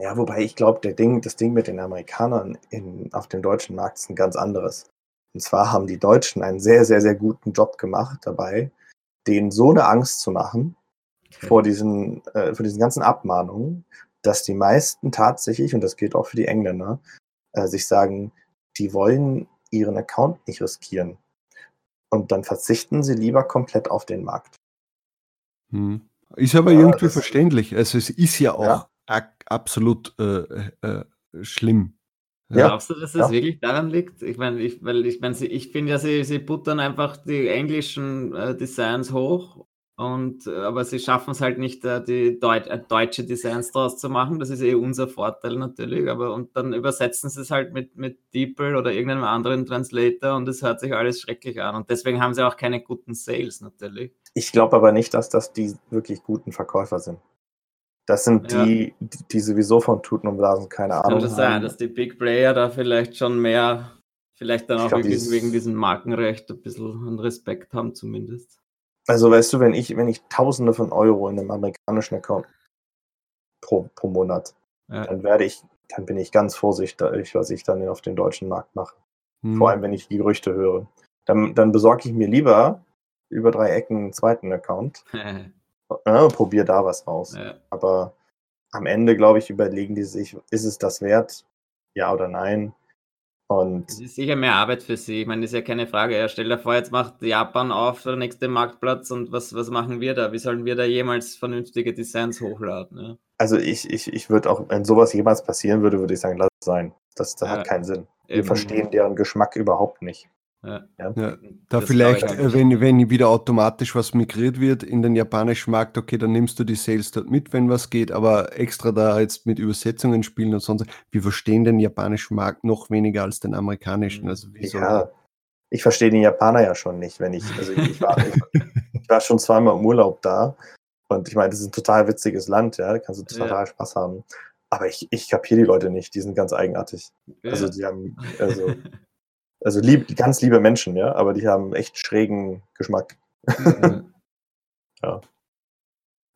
Ja, wobei ich glaube, Ding, das Ding mit den Amerikanern in, auf dem deutschen Markt ist ein ganz anderes. Und zwar haben die Deutschen einen sehr, sehr, sehr guten Job gemacht dabei, denen so eine Angst zu machen okay. vor, diesen, äh, vor diesen ganzen Abmahnungen, dass die meisten tatsächlich, und das gilt auch für die Engländer, äh, sich sagen, die wollen ihren Account nicht riskieren. Und dann verzichten sie lieber komplett auf den Markt.
Hm. Ist aber ja, irgendwie verständlich. Also es ist ja auch ja. absolut äh, äh, schlimm.
Ja. Glaubst du, dass es ja. wirklich daran liegt? Ich meine, ich, weil ich meine, ich finde ja, sie, sie buttern einfach die englischen äh, Designs hoch und, äh, aber sie schaffen es halt nicht, äh, die Deut äh, deutsche Designs daraus zu machen. Das ist eh unser Vorteil natürlich. Aber und dann übersetzen sie es halt mit, mit DeepL oder irgendeinem anderen Translator und es hört sich alles schrecklich an. Und deswegen haben sie auch keine guten Sales natürlich.
Ich glaube aber nicht, dass das die wirklich guten Verkäufer sind. Das sind ja. die, die sowieso von Tuten und Blasen keine Ahnung
Kann das sein, dass die Big Player da vielleicht schon mehr, vielleicht dann auch glaub, wirklich wegen diesem Markenrecht ein bisschen Respekt haben zumindest.
Also weißt du, wenn ich, wenn ich Tausende von Euro in einem amerikanischen Account pro, pro Monat, ja. dann werde ich, dann bin ich ganz vorsichtig, was ich dann auf den deutschen Markt mache. Hm. Vor allem, wenn ich die Gerüchte höre. Dann, dann besorge ich mir lieber über drei Ecken einen zweiten Account. [laughs] ja, probiere da was raus. Ja. Aber am Ende, glaube ich, überlegen die sich, ist es das wert? Ja oder nein? Und
das ist sicher mehr Arbeit für Sie. Ich meine, das ist ja keine Frage. Ja, stell dir vor, jetzt macht Japan auf der nächste Marktplatz und was, was machen wir da? Wie sollen wir da jemals vernünftige Designs hochladen? Ja?
Also ich, ich, ich würde auch, wenn sowas jemals passieren würde, würde ich sagen, lass es sein. Das, das ja, hat keinen Sinn. Wir eben. verstehen deren Geschmack überhaupt nicht.
Ja. Ja. Da das vielleicht, äh, wenn, wenn wieder automatisch was migriert wird in den japanischen Markt, okay, dann nimmst du die Sales dort mit, wenn was geht, aber extra da jetzt mit Übersetzungen spielen und sonst, wir verstehen den japanischen Markt noch weniger als den amerikanischen. Mhm. Also wie
ja, ich verstehe den Japaner ja schon nicht, wenn ich, also ich, ich, war, ich, ich war schon zweimal im Urlaub da und ich meine, das ist ein total witziges Land, ja, da kannst du total ja. Spaß haben. Aber ich, ich kapiere die Leute nicht, die sind ganz eigenartig. Ja. Also die haben, also [laughs] Also lieb, ganz liebe Menschen, ja, aber die haben echt schrägen Geschmack. Mhm. [laughs] ja.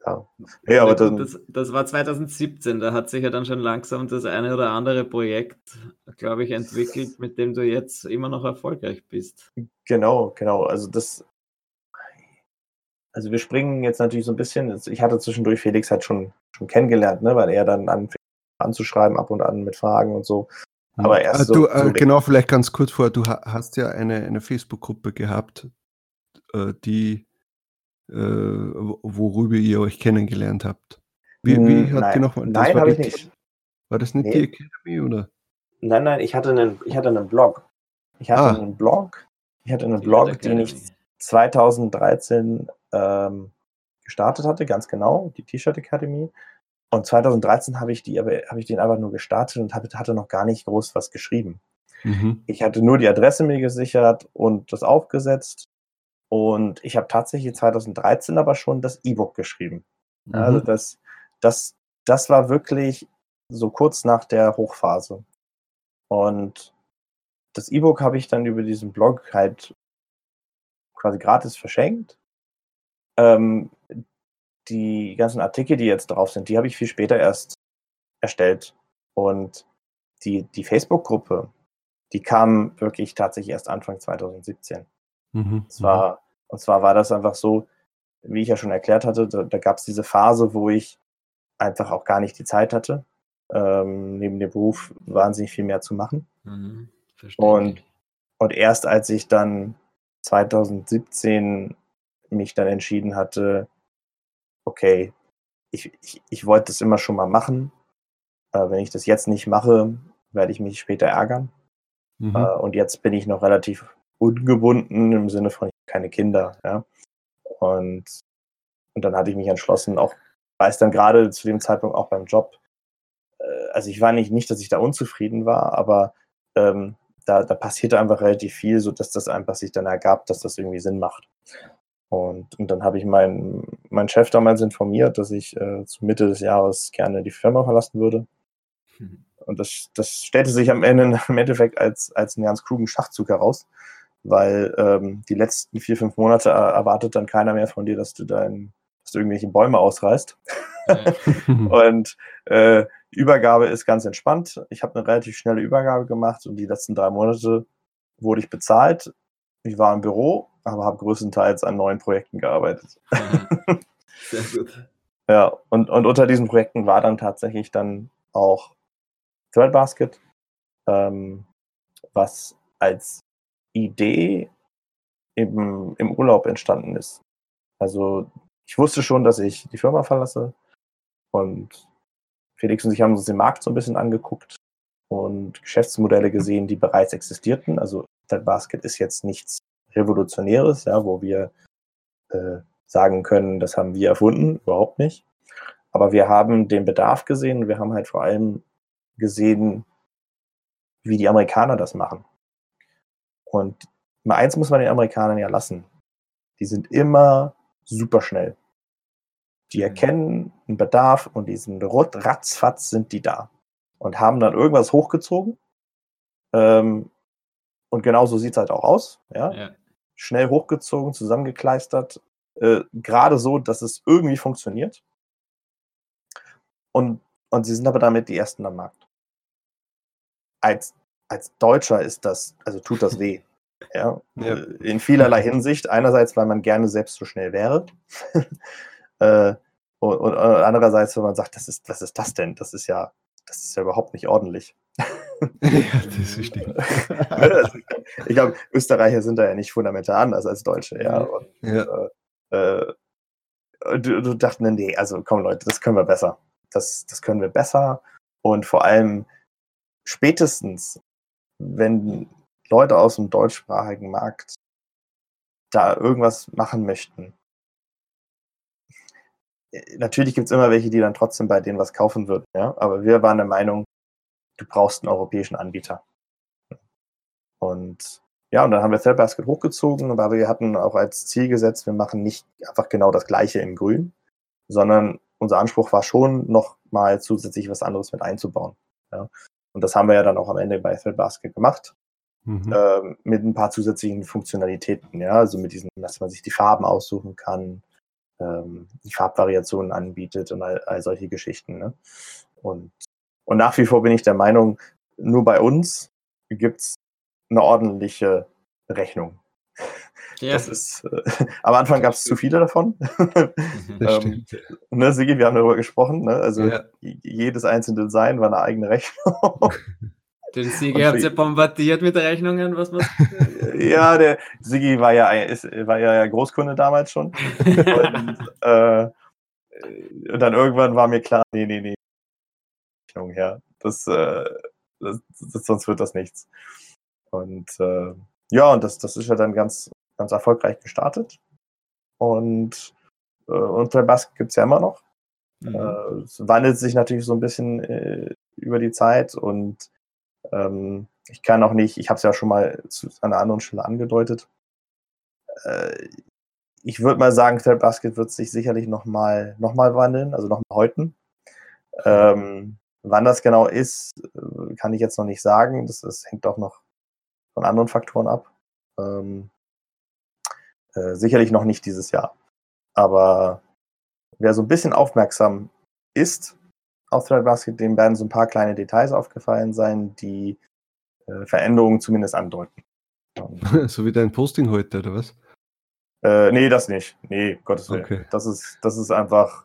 Ja. Hey, aber dann, das, das, war 2017, da hat sich ja dann schon langsam das eine oder andere Projekt, glaube ich, entwickelt, mit dem du jetzt immer noch erfolgreich bist.
Genau, genau. Also das, also wir springen jetzt natürlich so ein bisschen, ich hatte zwischendurch Felix halt schon, schon kennengelernt, ne, weil er dann anfing anzuschreiben ab und an mit Fragen und so.
Aber erst so, du, äh, genau, vielleicht ganz kurz vor, du hast ja eine, eine Facebook-Gruppe gehabt, äh, die, äh, worüber ihr euch kennengelernt habt.
Wie, wie hm, hat nein, die nochmal? Nein, habe ich nicht.
War das nicht nee. die Academy oder?
Nein, nein, ich hatte einen, ich hatte einen Blog. Ich hatte ah. einen Blog. Ich hatte einen Blog, den ich 2013 ähm, gestartet hatte, ganz genau, die T-Shirt Academy. Und 2013 habe ich, die, habe ich den einfach nur gestartet und hatte noch gar nicht groß was geschrieben. Mhm. Ich hatte nur die Adresse mir gesichert und das aufgesetzt. Und ich habe tatsächlich 2013 aber schon das E-Book geschrieben. Mhm. Also das, das, das war wirklich so kurz nach der Hochphase. Und das E-Book habe ich dann über diesen Blog halt quasi gratis verschenkt. Ähm, die ganzen Artikel, die jetzt drauf sind, die habe ich viel später erst erstellt. Und die, die Facebook-Gruppe, die kam wirklich tatsächlich erst Anfang 2017. Mhm. Und, zwar, mhm. und zwar war das einfach so, wie ich ja schon erklärt hatte, da, da gab es diese Phase, wo ich einfach auch gar nicht die Zeit hatte, ähm, neben dem Beruf wahnsinnig viel mehr zu machen. Mhm. Und, und erst als ich dann 2017 mich dann entschieden hatte, okay, ich, ich, ich wollte das immer schon mal machen. Äh, wenn ich das jetzt nicht mache, werde ich mich später ärgern. Mhm. Äh, und jetzt bin ich noch relativ ungebunden im Sinne von keine Kinder. Ja? Und, und dann hatte ich mich entschlossen, auch weiß dann gerade zu dem Zeitpunkt auch beim Job, äh, also ich war nicht, nicht, dass ich da unzufrieden war, aber ähm, da, da passierte einfach relativ viel, sodass das einfach sich dann ergab, dass das irgendwie Sinn macht. Und, und dann habe ich meinen mein Chef damals informiert, dass ich äh, zu Mitte des Jahres gerne die Firma verlassen würde. Mhm. Und das, das stellte sich am Ende [laughs] im Endeffekt als, als einen ganz klugen Schachzug heraus, weil ähm, die letzten vier, fünf Monate erwartet dann keiner mehr von dir, dass du dein, dass du irgendwelche Bäume ausreißt. [laughs] [laughs] und äh, Übergabe ist ganz entspannt. Ich habe eine relativ schnelle Übergabe gemacht und die letzten drei Monate wurde ich bezahlt. Ich war im Büro, aber habe größtenteils an neuen Projekten gearbeitet. Sehr gut. [laughs] Ja, und, und unter diesen Projekten war dann tatsächlich dann auch Threadbasket, ähm, was als Idee im, im Urlaub entstanden ist. Also ich wusste schon, dass ich die Firma verlasse und Felix und ich haben uns den Markt so ein bisschen angeguckt und Geschäftsmodelle gesehen, die bereits existierten. Also Threadbasket ist jetzt nichts Revolutionäres, ja, wo wir äh, sagen können, das haben wir erfunden, überhaupt nicht. Aber wir haben den Bedarf gesehen und wir haben halt vor allem gesehen, wie die Amerikaner das machen. Und mal eins muss man den Amerikanern ja lassen. Die sind immer super schnell. Die mhm. erkennen einen Bedarf und diesen Rot, ratzfatz sind die da. Und haben dann irgendwas hochgezogen. Ähm, und genau so sieht es halt auch aus. Ja? ja? Schnell hochgezogen, zusammengekleistert. Äh, Gerade so, dass es irgendwie funktioniert. Und, und sie sind aber damit die Ersten am Markt als, als Deutscher ist das, also tut das [laughs] weh. Ja, ja. in vielerlei Hinsicht. Einerseits, weil man gerne selbst so schnell wäre. [laughs] äh, und, und, andererseits, wenn man sagt, das ist, was ist das denn? Das ist ja, das ist ja überhaupt nicht ordentlich. [laughs] ja, das ist stimmt. [laughs] ich glaube, Österreicher sind da ja nicht fundamental anders als Deutsche, ja. Und, ja. Äh, äh, du, du dachten, nee, also komm Leute, das können wir besser. Das, das können wir besser. Und vor allem, spätestens, wenn Leute aus dem deutschsprachigen Markt da irgendwas machen möchten, äh, natürlich gibt es immer welche, die dann trotzdem bei denen was kaufen würden, ja. Aber wir waren der Meinung, du brauchst einen europäischen Anbieter. Und ja, und dann haben wir Threadbasket hochgezogen, aber wir hatten auch als Ziel gesetzt, wir machen nicht einfach genau das Gleiche in Grün, sondern unser Anspruch war schon, noch mal zusätzlich was anderes mit einzubauen. Ja. Und das haben wir ja dann auch am Ende bei Threadbasket gemacht. Mhm. Ähm, mit ein paar zusätzlichen Funktionalitäten, ja, also mit diesen, dass man sich die Farben aussuchen kann, ähm, die Farbvariationen anbietet und all, all solche Geschichten. Ne? Und, und nach wie vor bin ich der Meinung, nur bei uns gibt es eine ordentliche Rechnung. Ja. Das ist, äh, am Anfang gab es zu viele davon. ähm, ne, Sigi, wir haben darüber gesprochen. Ne? Also ja. jedes einzelne Design war eine eigene Rechnung. [laughs]
Den Sigi habt ihr bombardiert mit Rechnungen, was man. [laughs]
ja, der Sigi war ja, ist, war ja Großkunde damals schon. [laughs] und, äh, und dann irgendwann war mir klar, nee, nee, nee. Rechnung, ja. Das, äh, das, das, sonst wird das nichts. Und äh, ja, und das, das ist ja dann ganz, ganz erfolgreich gestartet. Und, äh, und Basket gibt es ja immer noch. Mhm. Äh, es wandelt sich natürlich so ein bisschen äh, über die Zeit und ähm, ich kann auch nicht, ich habe es ja schon mal zu, an einer anderen Stelle angedeutet. Äh, ich würde mal sagen, Basket wird sich sicherlich nochmal noch mal wandeln, also nochmal häuten. Ähm, wann das genau ist, äh, kann ich jetzt noch nicht sagen. Das, das hängt auch noch von anderen Faktoren ab. Ähm, äh, sicherlich noch nicht dieses Jahr. Aber wer so ein bisschen aufmerksam ist auf Threadbasket, dem werden so ein paar kleine Details aufgefallen sein, die äh, Veränderungen zumindest andeuten. [laughs]
so wie dein Posting heute, oder was?
Äh, nee, das nicht. Nee, Gottes Willen. Okay. Das, ist, das ist einfach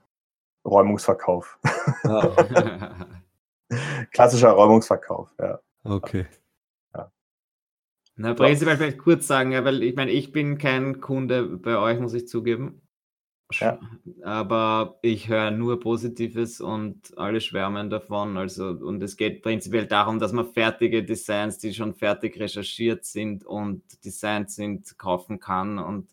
Räumungsverkauf. Ah. [laughs] [laughs] Klassischer Räumungsverkauf, ja.
Okay.
Na, prinzipiell vielleicht kurz sagen, weil ich meine, ich bin kein Kunde bei euch, muss ich zugeben. Ja. Aber ich höre nur Positives und alle schwärmen davon. Also, und es geht prinzipiell darum, dass man fertige Designs, die schon fertig recherchiert sind und designt sind, kaufen kann. Und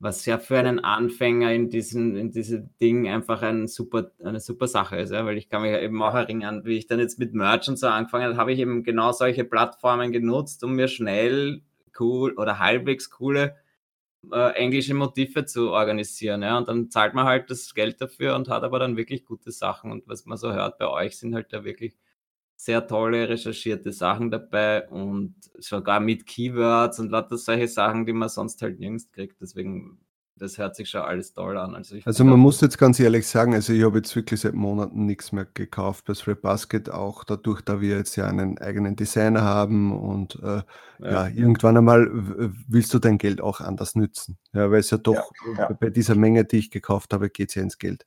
was ja für einen Anfänger in diesem in diese Ding einfach ein super, eine super Sache ist, ja? weil ich kann mich ja eben auch erinnern, wie ich dann jetzt mit Merch und so angefangen habe, habe ich eben genau solche Plattformen genutzt, um mir schnell cool oder halbwegs coole äh, englische Motive zu organisieren. Ja? Und dann zahlt man halt das Geld dafür und hat aber dann wirklich gute Sachen. Und was man so hört bei euch sind halt da wirklich sehr tolle recherchierte Sachen dabei und sogar mit Keywords und lauter solche Sachen, die man sonst halt nirgends kriegt. Deswegen, das hört sich schon alles toll an.
Also, also man muss jetzt ganz ehrlich sagen, also ich habe jetzt wirklich seit Monaten nichts mehr gekauft bei Thread Basket, auch dadurch, da wir jetzt ja einen eigenen Designer haben und äh, ja. ja. irgendwann einmal willst du dein Geld auch anders nützen. Ja, weil es ja doch ja, ja. bei dieser Menge, die ich gekauft habe, geht es ja ins Geld.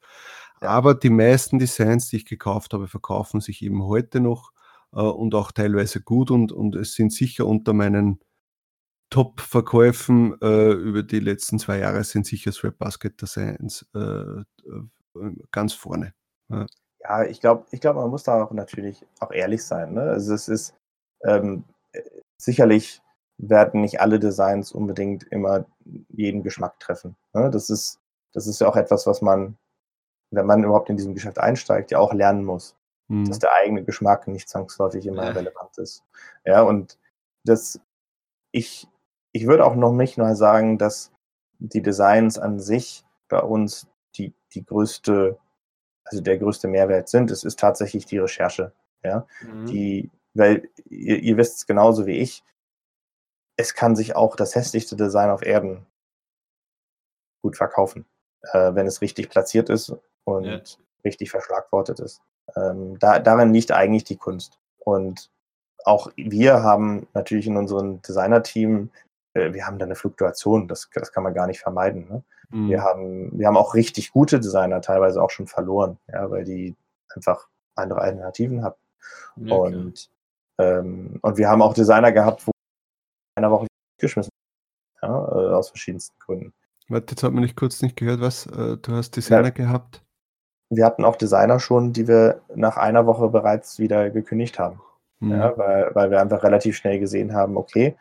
Aber die meisten Designs, die ich gekauft habe, verkaufen sich eben heute noch äh, und auch teilweise gut und, und es sind sicher unter meinen Top-Verkäufen äh, über die letzten zwei Jahre sind sicher Swap Basket Designs äh, äh, ganz vorne.
Ja, ja ich glaube, ich glaub, man muss da auch natürlich auch ehrlich sein. Ne? Also es ist ähm, sicherlich werden nicht alle Designs unbedingt immer jeden Geschmack treffen. Ne? Das ist, das ist ja auch etwas, was man wenn man überhaupt in diesem Geschäft einsteigt, ja auch lernen muss, mhm. dass der eigene Geschmack nicht zwangsläufig immer ja. relevant ist. Ja, und das, ich, ich würde auch noch nicht mal sagen, dass die Designs an sich bei uns die, die größte, also der größte Mehrwert sind. Es ist tatsächlich die Recherche. Ja, mhm. die, weil ihr, ihr wisst es genauso wie ich, es kann sich auch das hässlichste Design auf Erden gut verkaufen, äh, wenn es richtig platziert ist und ja. richtig verschlagwortet ist. Ähm, da, darin liegt eigentlich die Kunst. Und auch wir haben natürlich in unserem Designer-Team, äh, wir haben da eine Fluktuation, das, das kann man gar nicht vermeiden. Ne? Mhm. Wir, haben, wir haben auch richtig gute Designer teilweise auch schon verloren, ja, weil die einfach andere Alternativen hatten. Ja, und, ähm, und wir haben auch Designer gehabt, wo einer Woche geschmissen ja, äh, aus verschiedensten Gründen.
Warte, jetzt hat man nicht kurz nicht gehört, was äh, du hast Designer ja. gehabt
wir hatten auch Designer schon, die wir nach einer Woche bereits wieder gekündigt haben. Mhm. Ja, weil, weil wir einfach relativ schnell gesehen haben, okay,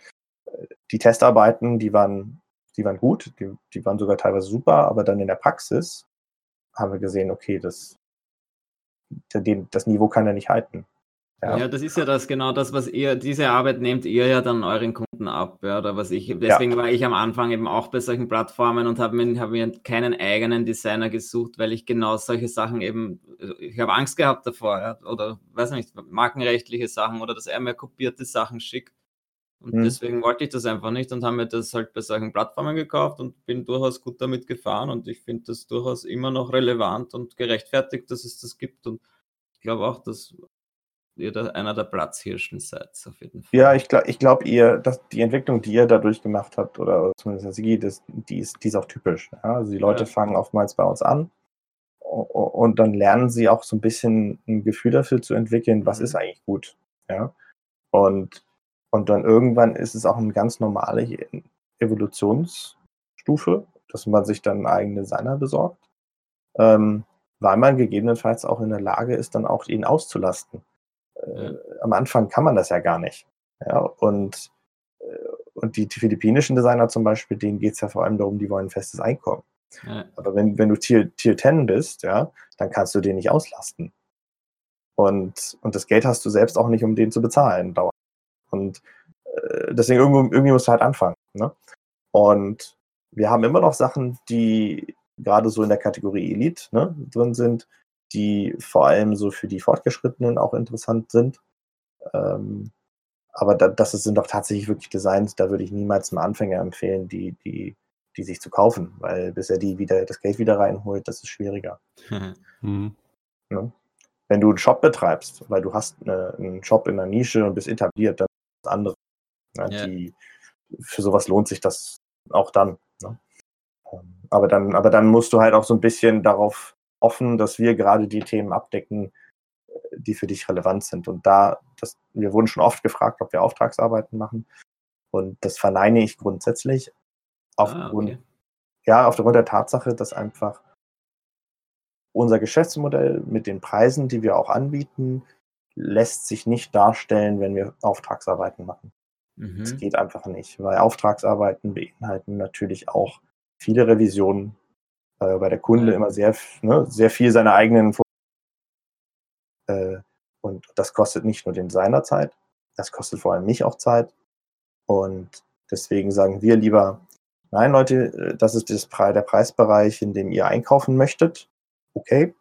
die Testarbeiten, die waren, die waren gut, die, die waren sogar teilweise super, aber dann in der Praxis haben wir gesehen, okay, das, das Niveau kann er nicht halten.
Ja. ja. das ist ja das genau das, was ihr, diese Arbeit nehmt ihr ja dann euren Kunden ab, ja, oder was ich, deswegen ja. war ich am Anfang eben auch bei solchen Plattformen und habe mir, hab mir keinen eigenen Designer gesucht, weil ich genau solche Sachen eben, ich habe Angst gehabt davor, ja, oder weiß nicht, markenrechtliche Sachen oder dass er mir kopierte Sachen schickt. Und hm. deswegen wollte ich das einfach nicht und habe mir das halt bei solchen Plattformen gekauft und bin durchaus gut damit gefahren und ich finde das durchaus immer noch relevant und gerechtfertigt, dass es das gibt und ich glaube auch, dass ihr da einer der Platzhirschen seid, auf jeden
Fall. Ja, ich glaube, ich glaub, ihr, dass die Entwicklung, die ihr dadurch gemacht habt, oder zumindest sie, das, die, ist, die ist auch typisch. Ja? Also die Leute ja. fangen oftmals bei uns an und dann lernen sie auch so ein bisschen ein Gefühl dafür zu entwickeln, was mhm. ist eigentlich gut. Ja? Und, und dann irgendwann ist es auch eine ganz normale Evolutionsstufe, dass man sich dann einen eigenen Designer besorgt, ähm, weil man gegebenenfalls auch in der Lage ist, dann auch ihn auszulasten. Äh, am Anfang kann man das ja gar nicht. Ja, und, äh, und die philippinischen Designer zum Beispiel, denen geht es ja vor allem darum, die wollen ein festes Einkommen. Ja. Aber wenn, wenn du Tier, Tier 10 bist, ja, dann kannst du den nicht auslasten. Und, und das Geld hast du selbst auch nicht, um den zu bezahlen. Dauernd. Und äh, deswegen irgendwie, irgendwie musst du halt anfangen. Ne? Und wir haben immer noch Sachen, die gerade so in der Kategorie Elite ne, drin sind, die vor allem so für die Fortgeschrittenen auch interessant sind. Ähm, aber da, das sind doch tatsächlich wirklich Designs, da würde ich niemals einem Anfänger empfehlen, die, die, die sich zu kaufen, weil bis er die wieder das Geld wieder reinholt, das ist schwieriger. [laughs] mhm. ne? Wenn du einen Shop betreibst, weil du hast eine, einen Shop in einer Nische und bist etabliert, dann ist das andere. Ne? Yeah. Die, für sowas lohnt sich das auch dann. Ne? Ähm, aber dann. Aber dann musst du halt auch so ein bisschen darauf offen, dass wir gerade die Themen abdecken, die für dich relevant sind. Und da, das, wir wurden schon oft gefragt, ob wir Auftragsarbeiten machen. Und das verneine ich grundsätzlich aufgrund, ah, okay. ja, aufgrund der Tatsache, dass einfach unser Geschäftsmodell mit den Preisen, die wir auch anbieten, lässt sich nicht darstellen, wenn wir Auftragsarbeiten machen. Mhm. Das geht einfach nicht, weil Auftragsarbeiten beinhalten natürlich auch viele Revisionen, äh, weil der Kunde immer sehr, ne, sehr viel seine eigenen äh, und das kostet nicht nur den seiner Zeit, das kostet vor allem mich auch Zeit. Und deswegen sagen wir lieber, nein, Leute, äh, das ist das Pre der Preisbereich, in dem ihr einkaufen möchtet. Okay.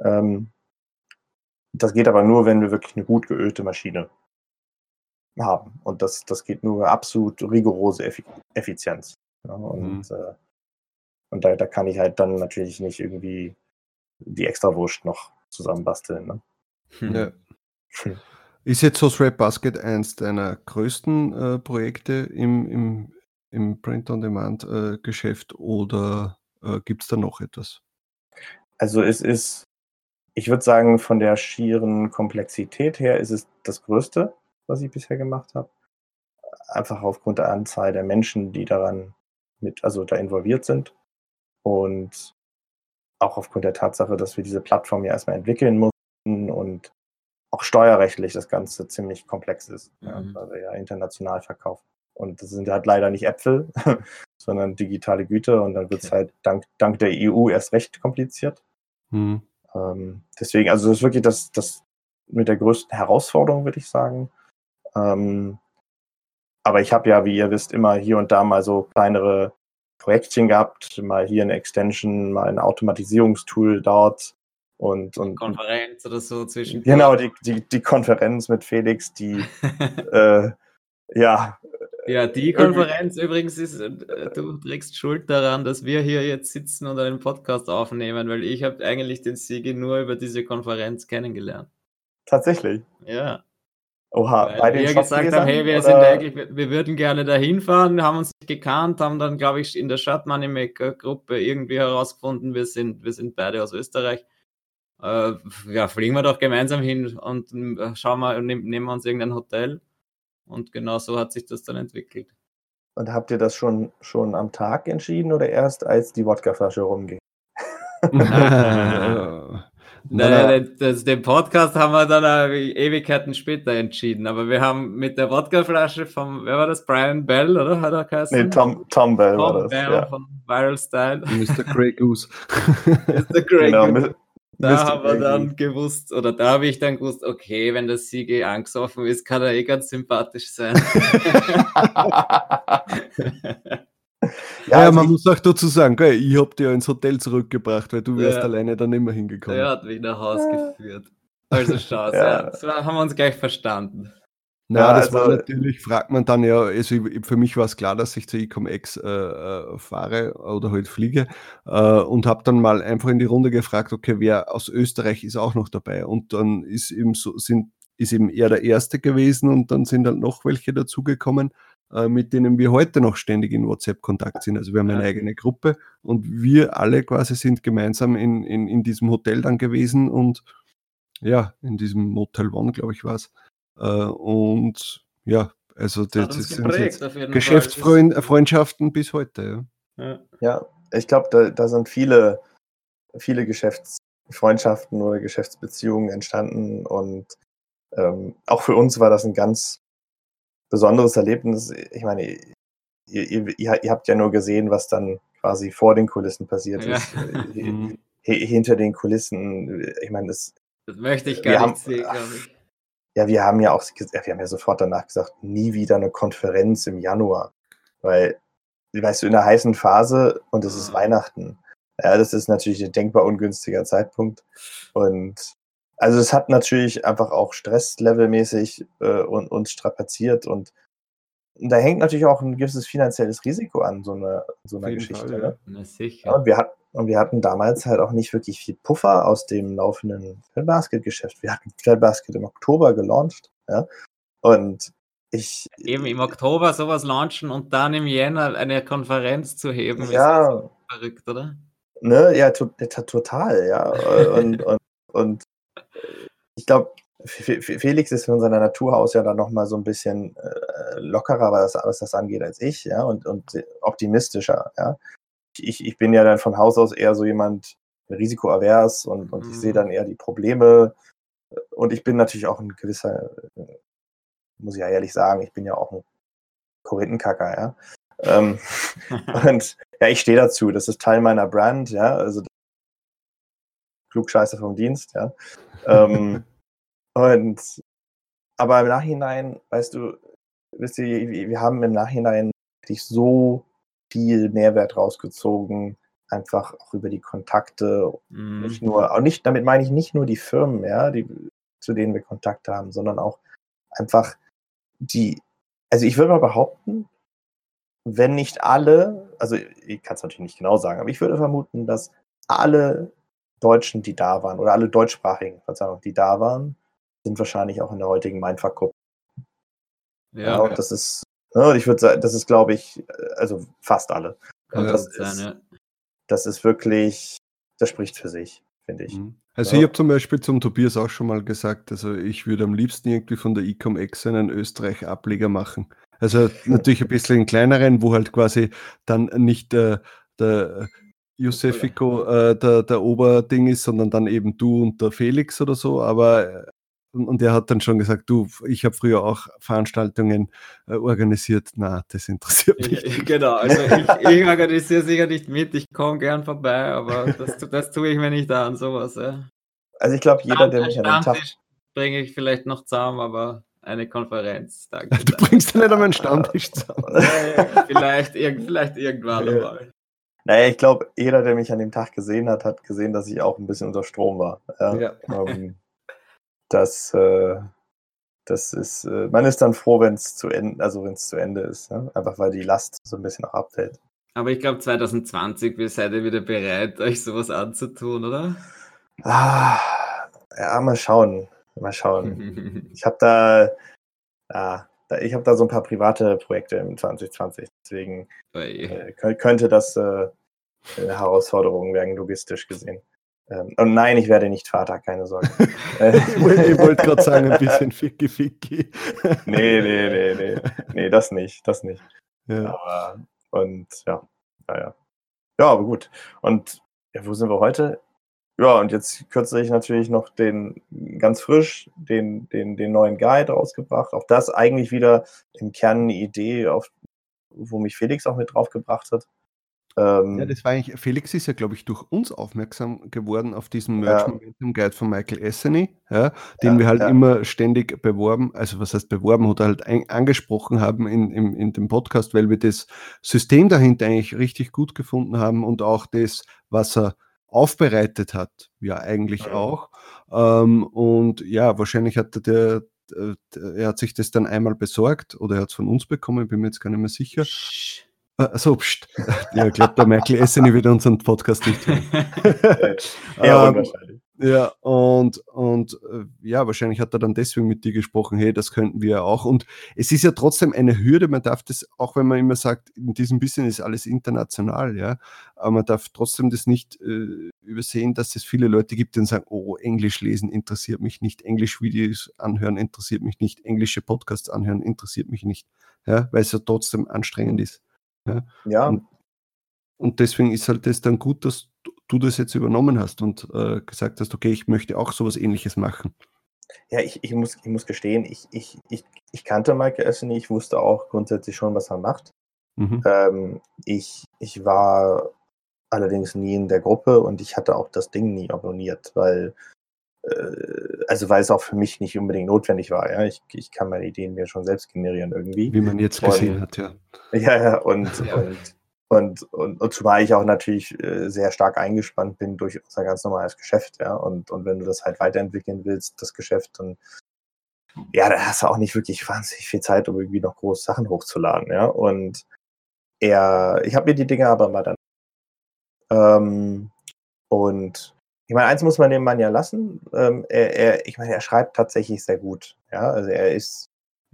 Ähm, das geht aber nur, wenn wir wirklich eine gut geölte Maschine haben. Und das, das geht nur absolut rigorose Effizienz. Ja, und mhm. äh, und da, da kann ich halt dann natürlich nicht irgendwie die Extrawurst noch zusammenbasteln. Ne?
Hm. Ja. Ist jetzt so Thread Basket eins deiner größten äh, Projekte im, im, im Print-on-Demand-Geschäft äh, oder äh, gibt es da noch etwas?
Also es ist, ich würde sagen, von der schieren Komplexität her ist es das Größte, was ich bisher gemacht habe. Einfach aufgrund der Anzahl der Menschen, die daran mit, also da involviert sind. Und auch aufgrund der Tatsache, dass wir diese Plattform ja erstmal entwickeln mussten und auch steuerrechtlich das Ganze ziemlich komplex ist, mhm. ja, weil wir ja international verkaufen. Und das sind halt leider nicht Äpfel, [laughs] sondern digitale Güter und dann wird es okay. halt dank, dank der EU erst recht kompliziert. Mhm. Ähm, deswegen, also das ist wirklich das, das mit der größten Herausforderung, würde ich sagen. Ähm, aber ich habe ja, wie ihr wisst, immer hier und da mal so kleinere Projektchen gehabt, mal hier eine Extension, mal ein Automatisierungstool dort und, und
Konferenz oder so zwischen.
Genau, die, die, die Konferenz mit Felix, die [laughs] äh, ja.
Ja, die Konferenz übrigens ist, äh, du trägst Schuld daran, dass wir hier jetzt sitzen und einen Podcast aufnehmen, weil ich habe eigentlich den Siege nur über diese Konferenz kennengelernt.
Tatsächlich.
Ja.
Oha,
Weil bei den wir gesagt haben, hey, wir, sind eigentlich, wir würden gerne dahin fahren, haben uns nicht gekannt, haben dann, glaube ich, in der Stadt Moneymaker Gruppe irgendwie herausgefunden, wir sind, wir sind beide aus Österreich äh, ja, fliegen wir doch gemeinsam hin und äh, schauen wir, nehmen, nehmen wir uns irgendein Hotel. Und genau so hat sich das dann entwickelt.
Und habt ihr das schon, schon am Tag entschieden oder erst als die Wodkaflasche rumging? [laughs] [laughs] [laughs]
Nein, das, den Podcast haben wir dann Ewigkeiten später entschieden, aber wir haben mit der Wodkaflasche vom, wer war das? Brian Bell, oder? Hat er
geheißen? Nee, Tom, Tom Bell Tom war das.
Bell ja. von Viral Style.
Mr. Grey Goose.
Mr. Grey [laughs] genau, Goose. Da haben wir dann gewusst, oder da habe ich dann gewusst, okay, wenn der Siege angesoffen ist, kann er eh ganz sympathisch sein. [laughs] [laughs]
ja, ja man muss auch dazu sagen, gell, ich habe dir ins Hotel zurückgebracht, weil du wärst ja. alleine dann immer hingekommen.
Er hat mich nach Hause geführt. Also schau, [laughs] ja. das haben wir uns gleich verstanden.
Na, ja, das also, war natürlich, fragt man dann ja, also für mich war es klar, dass ich zu Ecom-X äh, äh, fahre oder halt fliege äh, und habe dann mal einfach in die Runde gefragt, okay, wer aus Österreich ist auch noch dabei und dann ist eben so, sind, ist eben er der Erste gewesen und dann sind dann noch welche dazugekommen, mit denen wir heute noch ständig in WhatsApp-Kontakt sind. Also wir haben eine eigene Gruppe und wir alle quasi sind gemeinsam in, in, in diesem Hotel dann gewesen und ja, in diesem Motel One, glaube ich, war es. Äh, und ja, also das, das sind Geschäftsfreundschaften bis heute.
Ja, ja ich glaube, da, da sind viele, viele Geschäftsfreundschaften oder Geschäftsbeziehungen entstanden und ähm, auch für uns war das ein ganz besonderes Erlebnis. Ich meine, ihr, ihr, ihr, habt ja nur gesehen, was dann quasi vor den Kulissen passiert ja. ist. [laughs] Mhm. Hinter den Kulissen, ich meine, das.
Das möchte ich gar nicht sehen, glaube ich
ja, wir haben ja auch, wir haben ja sofort danach gesagt, nie wieder eine Konferenz im Januar. Weil, weißt du, in der heißen Phase und es ist mhm. Weihnachten. Ja, das ist natürlich ein denkbar ungünstiger Zeitpunkt. Und also es hat natürlich einfach auch stresslevelmäßig äh, und, uns strapaziert und da hängt natürlich auch ein gewisses finanzielles Risiko an, so einer, so einer Geschichte. Fall, ja. Ne? sicher. Ja, und, wir hat, und wir hatten damals halt auch nicht wirklich viel Puffer aus dem laufenden Basket-Geschäft. Wir hatten Basket im Oktober gelauncht. Ja? Und ich.
Eben im Oktober sowas launchen und dann im Jänner eine Konferenz zu heben,
ja,
ist verrückt, oder?
Ne, ja, total, ja. und, und, und ich glaube, Felix ist von seiner Natur aus ja dann nochmal so ein bisschen äh, lockerer, was, was das angeht, als ich, ja, und, und optimistischer, ja. ich, ich bin ja dann von Haus aus eher so jemand risikoavers und, und ich sehe
Mhm.
dann eher die Probleme. Und ich bin natürlich auch ein gewisser, äh, muss ich ja ehrlich sagen, ich bin ja auch ein Korinthenkacker, ja. Ähm, [laughs] und ja, ich stehe dazu. Das ist Teil meiner Brand, ja. Also Klugscheiße vom Dienst, ja. Ähm, [laughs] und aber im Nachhinein, weißt du, wisst ihr, wir haben im Nachhinein wirklich so viel Mehrwert rausgezogen, einfach auch über die Kontakte,
Mhm.
nicht nur, auch nicht, damit meine ich nicht nur die Firmen, ja, die, zu denen wir Kontakt haben, sondern auch einfach die, also ich würde mal behaupten, wenn nicht alle, also ich kann es natürlich nicht genau sagen, aber ich würde vermuten, dass alle Deutschen, die da waren, oder alle deutschsprachigen, Verzeihung, die da waren, sind wahrscheinlich auch in der heutigen Mindfuck-Gruppe. Ja, und das ist, ne, und ich würde sagen, das ist, glaube ich, äh, also fast alle. Und das,
kann
ist,
sein, ja.
das ist wirklich, das spricht für sich, finde ich.
Mhm. Also
Ja.
ich habe zum Beispiel zum Tobias auch schon mal gesagt, also ich würde am liebsten irgendwie von der Ecom-Ex einen Österreich-Ableger machen. Also natürlich ein bisschen kleineren, wo halt quasi dann nicht der, der Josefico äh, der, der Oberding ist, sondern dann eben du und der Felix oder so. Aber äh, und und er hat dann schon gesagt, du, ich habe früher auch Veranstaltungen äh, organisiert. Na, das interessiert mich. nicht.
Genau, also [laughs] ich, ich organisiere sicher nicht mit, ich komme gern vorbei, aber das, [laughs] das tue ich mir nicht an, sowas. Ja.
Also ich glaube, jeder, der mich an dem Tag,
bringe ich vielleicht noch zusammen, aber eine Konferenz, danke. [laughs]
Du bringst ja nicht einmal einen Stammtisch zusammen.
Vielleicht, irg vielleicht irgendwann
Ja.
einmal.
Naja, ich glaube, jeder, der mich an dem Tag gesehen hat, hat gesehen, dass ich auch ein bisschen unter Strom war. Ja.
Ja.
Ähm, das, äh, das ist, äh, man ist dann froh, wenn es zu Ende, also wenn es zu Ende ist, ne? einfach weil die Last so ein bisschen auch abfällt.
Aber ich glaube 2020, wir seid ihr wieder bereit, euch sowas anzutun, oder?
Ah, ja, mal schauen, mal schauen. [laughs] Ich habe da, ja, da, ich habe da so ein paar private Projekte im 2020, deswegen äh, kö- könnte das äh, eine Herausforderung werden, logistisch gesehen. Ähm, und nein, ich werde nicht Vater, keine Sorge. [laughs] Äh,
Ich wollte ich wollte gerade sagen, ein bisschen [laughs] Ficky Ficky.
nee, nee, nee, nee, nee, das nicht, das nicht.
Ja.
Aber, und ja, naja. Ja, aber gut. Und ja, wo sind wir heute? Ja, und jetzt kürzlich natürlich noch den ganz frisch, den, den, den neuen Guide rausgebracht. Auch das eigentlich wieder im Kern eine Idee, auf, wo mich Felix auch mit draufgebracht hat. Ähm,
Ja, das war eigentlich, Felix ist ja, glaube ich, durch uns aufmerksam geworden auf diesen. Merch Momentum Guide von Michael Esseny, ja, den
Ja,
wir halt
ja.
immer ständig beworben, also was heißt beworben oder halt ein, angesprochen haben in, in, in dem Podcast, weil wir das System dahinter eigentlich richtig gut gefunden haben und auch das, was er aufbereitet hat, ja eigentlich
Mhm.
auch. Ähm, und ja, wahrscheinlich hat er der, der, er hat sich das dann einmal besorgt oder er hat es von uns bekommen, bin mir jetzt gar nicht mehr sicher. Äh, so, pst. Ja, ich glaube, der Michael Esseny wird unseren Podcast nicht hören. [laughs]
eher
Ähm. Ja, und, und äh, ja, wahrscheinlich hat er dann deswegen mit dir gesprochen, hey, das könnten wir auch. Und es ist ja trotzdem eine Hürde, man darf das, auch wenn man immer sagt, in diesem Business ist alles international, ja, aber man darf trotzdem das nicht äh, übersehen, dass es viele Leute gibt, die sagen, oh, Englisch lesen interessiert mich nicht, Englisch-Videos anhören interessiert mich nicht, englische Podcasts anhören interessiert mich nicht, ja, weil es ja trotzdem anstrengend ist.
Ja,
und- Und deswegen ist halt das dann gut, dass du- das jetzt übernommen hast und äh, gesagt hast, okay, ich möchte auch sowas ähnliches machen.
Ja, ich, ich, muss, ich muss gestehen, ich, ich, ich, ich kannte Michael Esseny, ich wusste auch grundsätzlich schon, was er macht.
Mhm.
Ähm, ich, ich war allerdings nie in der Gruppe und ich hatte auch das Ding nie abonniert, weil, äh, also weil es auch für mich nicht unbedingt notwendig war. Ja? Ich, ich kann meine Ideen mir schon selbst generieren irgendwie.
Wie man jetzt
Und-
gesehen hat, ja. [laughs]
Ja, ja, und,
Ja.
und, und, und, und zumal ich auch natürlich äh, sehr stark eingespannt bin durch unser ganz normales Geschäft, ja. Und, und wenn du das halt weiterentwickeln willst, das Geschäft, dann ja, da hast du auch nicht wirklich wahnsinnig viel Zeit, um irgendwie noch große Sachen hochzuladen, ja. Und er, ich habe mir die Dinge aber mal dann. Ähm, und ich meine, eins muss man dem Mann ja lassen. Ähm, er, er, ich meine, er schreibt tatsächlich sehr gut. Ja, also er ist,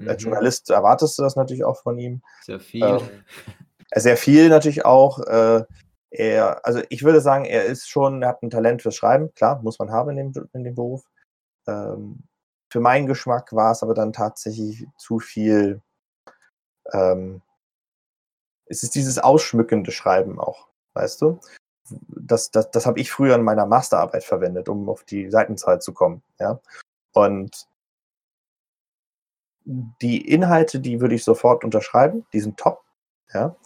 als
Mhm.
Journalist erwartest du das natürlich auch von ihm.
Sehr viel.
Ähm, sehr viel natürlich auch. Äh, er, also ich würde sagen, er ist schon, er hat ein Talent fürs Schreiben, klar, muss man haben in dem, in dem Beruf. Ähm, für meinen Geschmack war es aber dann tatsächlich zu viel. Ähm, es ist dieses ausschmückende Schreiben auch. Weißt du? Das, das, das habe ich früher in meiner Masterarbeit verwendet, um auf die Seitenzahl zu kommen. Ja? Und die Inhalte, die würde ich sofort unterschreiben, die sind top. Ja?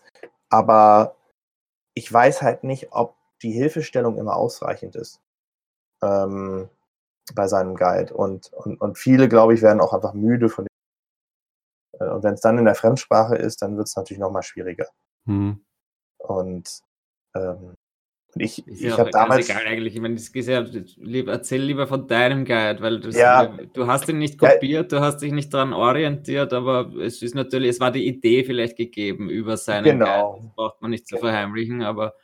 Aber ich weiß halt nicht, ob die Hilfestellung immer ausreichend ist ähm, bei seinem Guide. Und, und, und viele, glaube ich, werden auch einfach müde von dem. Äh, und wenn es dann in der Fremdsprache ist, dann wird es natürlich nochmal schwieriger. Mhm. Und ähm, ich,
ich ja habe damals. Egal eigentlich. Ich meine, das ist ja, erzähl lieber von deinem Guide, weil das, ja, du hast ihn nicht kopiert, du hast dich nicht daran orientiert, aber es ist natürlich, es war die Idee vielleicht gegeben über seinen
genau.
Guide. Das braucht man nicht zu verheimlichen, aber.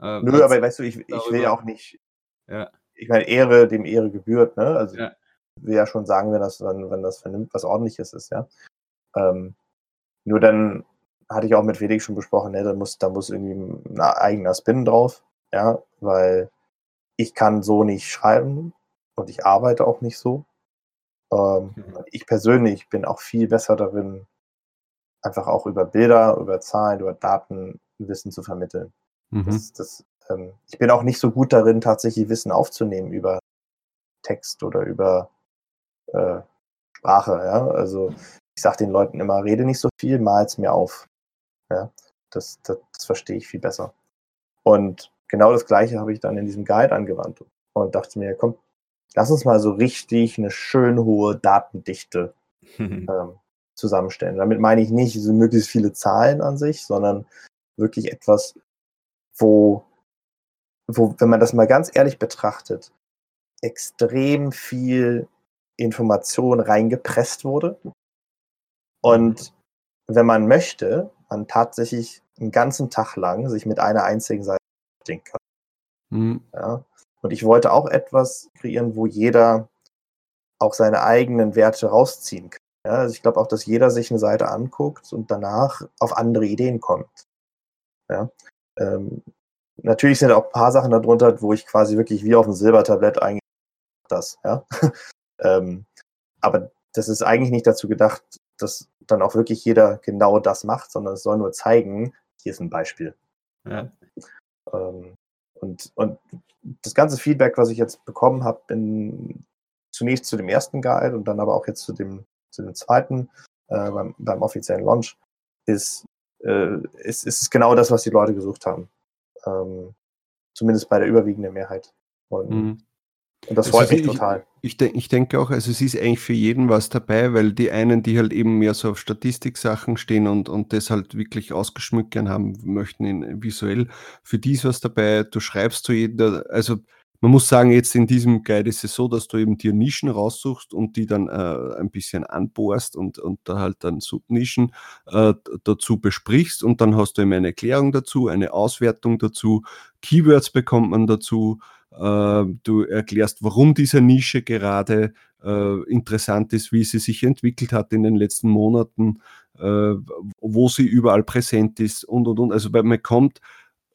Äh, Nö, aber weißt du, ich, ich will ja auch nicht. Ja. Ich meine, Ehre dem Ehre gebührt, ne? Also ja. ich will ja schon sagen, wenn das, wenn, wenn das vernimmt, was ordentliches ist, ja. Ähm, nur dann hatte ich auch mit Felix schon besprochen, ne, da muss, da muss irgendwie ein eigener Spin drauf ja, weil ich kann so nicht schreiben und ich arbeite auch nicht so. Ähm, mhm. Ich persönlich bin auch viel besser darin, einfach auch über Bilder, über Zahlen, über Daten Wissen zu vermitteln. Mhm. Das, das, ähm, ich bin auch nicht so gut darin, tatsächlich Wissen aufzunehmen über Text oder über äh, Sprache. Ja? Also ich sage den Leuten immer, rede nicht so viel, mal es mir auf. Ja? Das, das, das verstehe ich viel besser. Und genau das Gleiche habe ich dann in diesem Guide angewandt und dachte mir, komm, lass uns mal so richtig eine schön hohe Datendichte ähm, zusammenstellen. Damit meine ich nicht so möglichst viele Zahlen an sich, sondern wirklich etwas, wo, wo, wenn man das mal ganz ehrlich betrachtet, extrem viel Information reingepresst wurde. Und wenn man möchte, man tatsächlich einen ganzen Tag lang sich mit einer einzigen Seite beschäftigen kann. Mhm. Ja? Und ich wollte auch etwas kreieren, wo jeder auch seine eigenen Werte rausziehen kann. Ja? Also ich glaube auch, dass jeder sich eine Seite anguckt und danach auf andere Ideen kommt. Ja? Ähm, natürlich sind auch ein paar Sachen darunter, wo ich quasi wirklich wie auf dem Silbertablett eigentlich das. Ja? [laughs] ähm, aber das ist eigentlich nicht dazu gedacht, dass dann auch wirklich jeder genau das macht, sondern es soll nur zeigen, hier ist ein Beispiel. Ja. Ähm, und, und das ganze Feedback, was ich jetzt bekommen habe, zunächst zu dem ersten Guide und dann aber auch jetzt zu dem, zu dem zweiten äh, beim, beim offiziellen Launch, ist, äh, ist, ist genau das, was die Leute gesucht haben. Ähm, zumindest bei der überwiegenden Mehrheit. Und mhm. Und das freut also mich total.
Ich, ich, ich, denke auch, also es ist eigentlich für jeden was dabei, weil die einen, die halt eben mehr so auf Statistik-Sachen stehen und, und das halt wirklich ausgeschmückt gern haben möchten in, visuell, für die ist was dabei. Du schreibst zu jedem, also man muss sagen, jetzt in diesem Guide ist es so, dass du eben dir Nischen raussuchst und die dann äh, ein bisschen anbohrst und, und da halt dann Subnischen äh, dazu besprichst und dann hast du eben eine Erklärung dazu, eine Auswertung dazu, Keywords bekommt man dazu, du erklärst, warum diese Nische gerade äh, interessant ist, wie sie sich entwickelt hat in den letzten Monaten, äh, wo sie überall präsent ist und und und. Also man kommt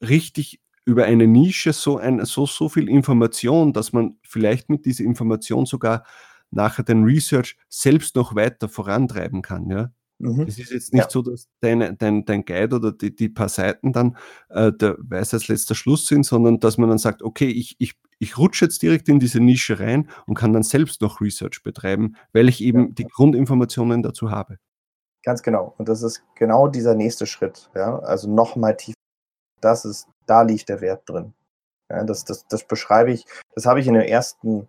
richtig über eine Nische so, ein, so, so viel Information, dass man vielleicht mit dieser Information sogar nachher den Research selbst noch weiter vorantreiben kann. Ja? Mhm. Es ist jetzt nicht ja. so, dass dein, dein, dein Guide oder die, die paar Seiten dann äh, der als letzter Schluss sind, sondern dass man dann sagt, okay, ich, ich, ich rutsche jetzt direkt in diese Nische rein und kann dann selbst noch Research betreiben, weil ich eben ja. die Grundinformationen dazu habe.
Ganz genau. Und das ist genau dieser nächste Schritt. Ja? Also nochmal tiefer. Das ist, da liegt der Wert drin. Ja, das, das, das beschreibe ich, das habe ich in dem ersten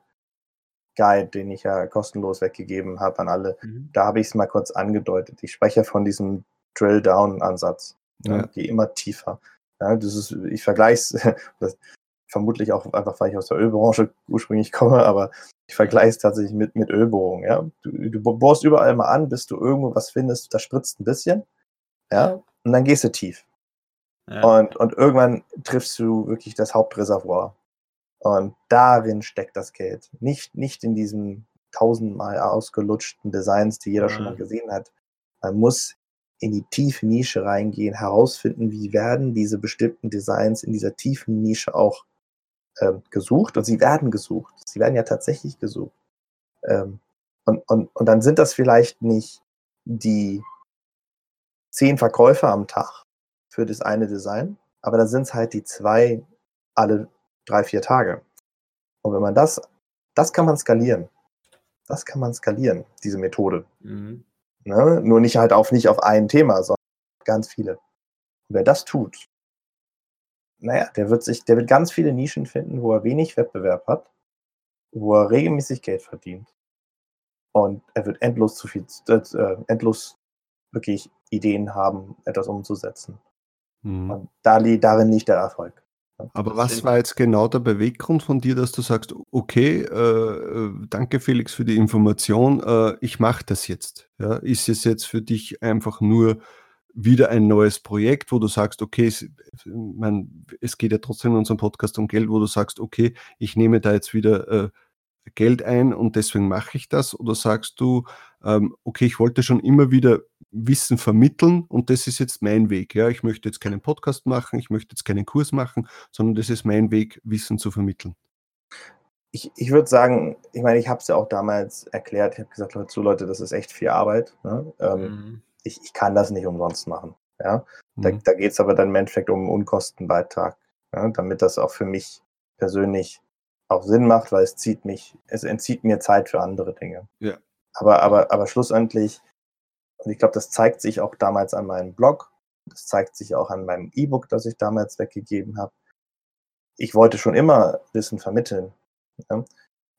Guide, den ich ja kostenlos weggegeben habe an alle, mhm. da habe ich es mal kurz angedeutet. Ich spreche von diesem Drill-Down-Ansatz. Ja. Ja, geh immer tiefer. Ja, das ist, ich vergleiche es, [laughs] vermutlich auch einfach, weil ich aus der Ölbranche ursprünglich komme, aber ich vergleiche es tatsächlich mit, mit Ölbohrung. Ja? Du, du bohrst überall mal an, bis du irgendwo was findest, da spritzt ein bisschen, ja, und dann gehst du tief. Ja. Und, und irgendwann triffst du wirklich das Hauptreservoir. Und darin steckt das Geld. Nicht, nicht in diesen tausendmal ausgelutschten Designs, die jeder mhm. schon mal gesehen hat. Man muss in die tiefe Nische reingehen, herausfinden, wie werden diese bestimmten Designs in dieser tiefen Nische auch ähm, gesucht. Und sie werden gesucht. Sie werden ja tatsächlich gesucht. Ähm, und, und, und dann sind das vielleicht nicht die zehn Verkäufer am Tag für das eine Design, aber dann sind es halt die zwei alle drei, vier Tage. Und wenn man das, das kann man skalieren. Das kann man skalieren, diese Methode. Mhm. Ne? Nur nicht halt auf nicht auf ein Thema, sondern ganz viele. Und wer das tut, naja, der wird sich, der wird ganz viele Nischen finden, wo er wenig Wettbewerb hat, wo er regelmäßig Geld verdient. Und er wird endlos zu viel, äh, endlos wirklich Ideen haben, etwas umzusetzen. Mhm. Und da, darin liegt der Erfolg.
Aber was war jetzt genau der Beweggrund von dir, dass du sagst, okay, äh, äh, danke Felix für die Information, äh, ich mache das jetzt. Ja, ist es jetzt für dich einfach nur wieder ein neues Projekt, wo du sagst, okay, es, man, es geht ja trotzdem in unserem Podcast um Geld, wo du sagst, okay, ich nehme da jetzt wieder äh, Geld ein und deswegen mache ich das? Oder sagst du, ähm, okay, ich wollte schon immer wieder Wissen vermitteln und das ist jetzt mein Weg. Ja, ich möchte jetzt keinen Podcast machen, ich möchte jetzt keinen Kurs machen, sondern das ist mein Weg, Wissen zu vermitteln.
Ich, ich würde sagen, ich meine, ich habe es ja auch damals erklärt, ich habe gesagt, Leute, zu Leute, das ist echt viel Arbeit. Ne? Ähm, mhm. ich, ich kann das nicht umsonst machen. Ja? Da, mhm. da geht es aber dann im Endeffekt um einen Unkostenbeitrag, ja? damit das auch für mich persönlich auch Sinn macht, weil es zieht mich, es entzieht mir Zeit für andere Dinge.
Ja.
Aber, aber, aber schlussendlich, und ich glaube, das zeigt sich auch damals an meinem Blog, das zeigt sich auch an meinem E-Book, das ich damals weggegeben habe. Ich wollte schon immer Wissen vermitteln. Ja?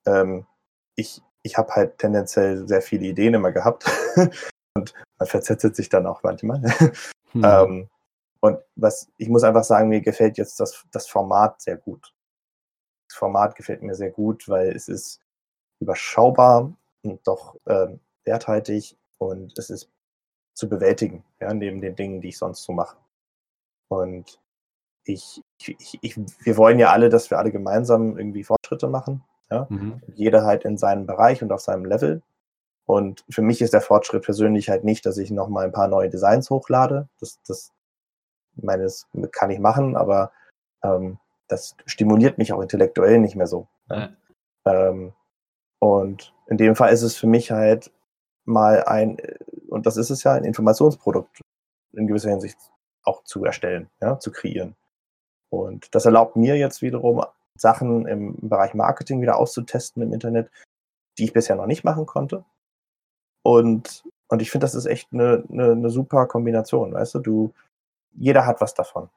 Ähm, ich ich habe halt tendenziell sehr viele Ideen immer gehabt [laughs] und man verzettelt sich dann auch manchmal. [laughs] Hm. ähm, und was ich muss einfach sagen, mir gefällt jetzt das, das Format sehr gut. Das Format gefällt mir sehr gut, weil es ist überschaubar und doch äh, werthaltig und es ist zu bewältigen, ja, neben den Dingen, die ich sonst so mache. Und ich, ich, ich, wir wollen ja alle, dass wir alle gemeinsam irgendwie Fortschritte machen. Ja? Mhm. Jeder halt in seinem Bereich und auf seinem Level. Und für mich ist der Fortschritt persönlich halt nicht, dass ich nochmal ein paar neue Designs hochlade. Das, das, meine, das kann ich machen, aber ähm, das stimuliert mich auch intellektuell nicht mehr so. Ja. Ähm, und in dem Fall ist es für mich halt mal ein, und das ist es ja, ein Informationsprodukt in gewisser Hinsicht auch zu erstellen, ja, zu kreieren. Und das erlaubt mir jetzt wiederum, Sachen im Bereich Marketing wieder auszutesten im Internet, die ich bisher noch nicht machen konnte. Und, und ich finde, das ist echt eine, eine, eine super Kombination, weißt du, du, jeder hat was davon.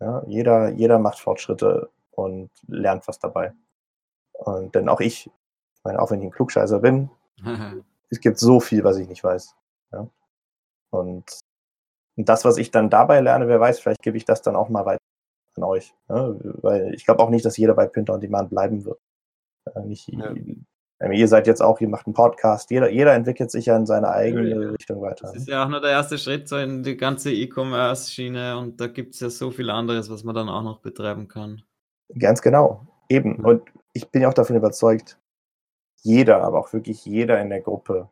Ja, jeder, jeder macht Fortschritte und lernt was dabei. Und denn auch ich, ich meine, auch wenn ich ein Klugscheißer bin, [laughs] es gibt so viel, was ich nicht weiß. Ja? Und, und das, was ich dann dabei lerne, wer weiß, vielleicht gebe ich das dann auch mal weiter an euch. Ja? Weil ich glaube auch nicht, dass jeder bei Pinter on Demand bleiben wird. Ja, nicht. Ihr seid jetzt auch, ihr macht einen Podcast, jeder, jeder entwickelt sich ja in seine eigene Richtung weiter.
Das ist ja auch nur der erste Schritt so in die ganze E-Commerce-Schiene und da gibt es ja so viel anderes, was man dann auch noch betreiben kann.
Ganz genau, eben. Und ich bin ja auch davon überzeugt, jeder, aber auch wirklich jeder in der Gruppe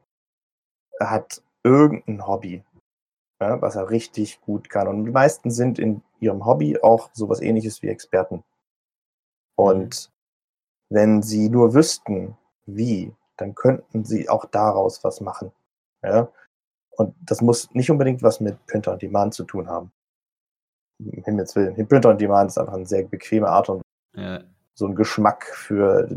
hat irgendein Hobby, ja, was er richtig gut kann. Und die meisten sind in ihrem Hobby auch sowas ähnliches wie Experten. Und mhm. wenn sie nur wüssten, wie, dann könnten sie auch daraus was machen. Ja? Und das muss nicht unbedingt was mit Printer on Demand zu tun haben. Im Himmels Willen. Printer on Demand ist einfach eine sehr bequeme Art und ja. so ein Geschmack für,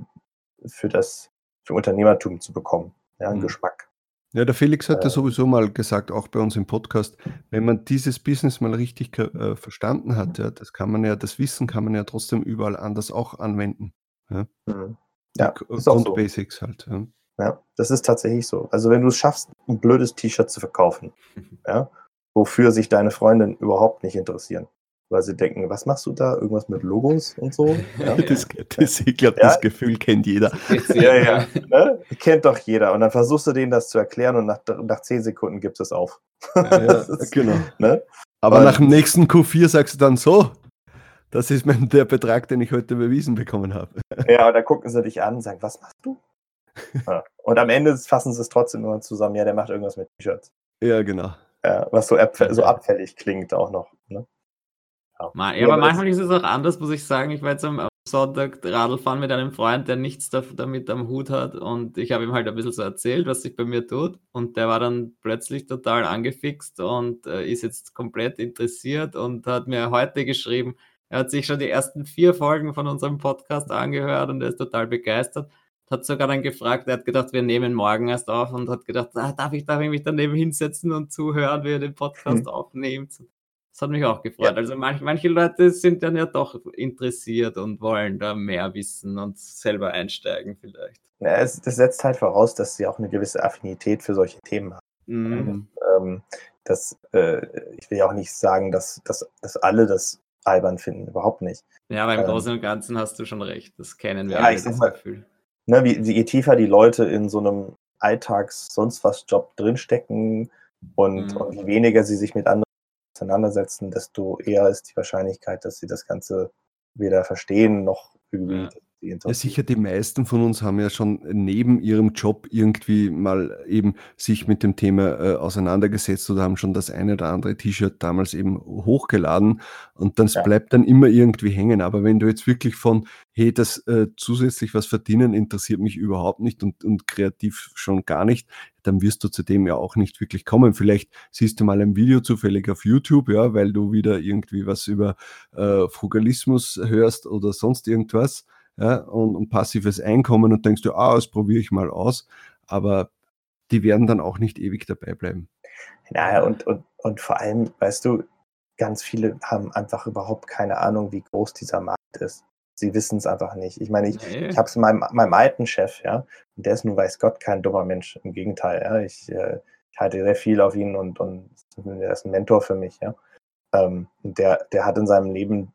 für das für Unternehmertum zu bekommen. Ja, einen mhm. Geschmack.
Ja, der Felix hat ja äh. sowieso mal gesagt, auch bei uns im Podcast, wenn man dieses Business mal richtig äh, verstanden hat, ja, das kann man ja, das Wissen kann man ja trotzdem überall anders auch anwenden. Ja. Mhm. Ja, Grundbasics so. halt. Ja.
ja. das ist tatsächlich so. Also wenn du es schaffst, ein blödes T-Shirt zu verkaufen, [laughs] ja, wofür sich deine Freundinnen überhaupt nicht interessieren, weil sie denken, was machst du da? Irgendwas mit Logos und so? [laughs]
Ja. das, das, ich glaube, das Gefühl kennt jeder.
ja, ja. Ne? Kennt doch jeder. Und dann versuchst du denen das zu erklären und nach, nach zehn Sekunden gibt es auf.
Ja, [laughs] genau. Ne? Aber und, nach dem nächsten Q4 sagst du dann so, das ist mein, der Betrag, den ich heute überwiesen bekommen habe.
Ja, und dann gucken sie dich an und sagen, was machst du? Ja. Und am Ende fassen sie es trotzdem nur zusammen, ja, der macht irgendwas mit T-Shirts.
Ja, genau.
Ja, was so, so abfällig klingt auch noch. Ne?
Ja. ja, aber manchmal ist es auch anders, muss ich sagen. Ich war jetzt am Sonntag Radl fahren mit einem Freund, der nichts damit am Hut hat und ich habe ihm halt ein bisschen so erzählt, was sich bei mir tut und der war dann plötzlich total angefixt und äh, ist jetzt komplett interessiert und hat mir heute geschrieben, Er hat sich schon die ersten vier Folgen von unserem Podcast angehört und er ist total begeistert. Hat sogar dann gefragt, er hat gedacht, wir nehmen morgen erst auf und hat gedacht, ah, darf, ich, darf ich mich daneben hinsetzen und zuhören, wie er den Podcast [laughs] mhm. Das hat mich auch gefreut. Ja. Also manch, manche Leute sind dann ja doch interessiert und wollen da mehr wissen und selber einsteigen vielleicht.
Ja, es, das setzt halt voraus, dass sie auch eine gewisse Affinität für solche Themen haben. Mhm. Ähm, das, äh, ich will ja auch nicht sagen, dass, dass, dass alle das albern finden, überhaupt nicht.
Ja, aber im ähm, Großen und Ganzen hast du schon recht, das kennen wir ja, alle, ich
das mal, Gefühl. Ne, wie, je tiefer die Leute in so einem Alltags-Sonst-was-Job drinstecken und, mhm. und je weniger sie sich mit anderen auseinandersetzen, desto eher ist die Wahrscheinlichkeit, dass sie das Ganze weder verstehen noch irgendwie ja.
Ja, sicher, die meisten von uns haben ja schon neben ihrem Job irgendwie mal eben sich mit dem Thema äh, auseinandergesetzt oder haben schon das eine oder andere T-Shirt damals eben hochgeladen und dann ja. bleibt dann immer irgendwie hängen. Aber wenn du jetzt wirklich von, hey, das äh, zusätzlich was verdienen interessiert mich überhaupt nicht und, und kreativ schon gar nicht, dann wirst du zu dem ja auch nicht wirklich kommen. Vielleicht siehst du mal ein Video zufällig auf YouTube, ja, weil du wieder irgendwie was über äh, Frugalismus hörst oder sonst irgendwas ja, und, und passives Einkommen und denkst du, ah, das probiere ich mal aus. Aber die werden dann auch nicht ewig dabei bleiben.
Naja, und, und, und vor allem, weißt du, ganz viele haben einfach überhaupt keine Ahnung, wie groß dieser Markt ist. Sie wissen es einfach nicht. Ich meine, ich, nee. ich habe es meinem, meinem alten Chef, ja, und der ist nun weiß Gott kein dummer Mensch. Im Gegenteil, ja. Ich, äh, ich halte sehr viel auf ihn und, und er ist ein Mentor für mich, ja. Ähm, der, der hat in seinem Leben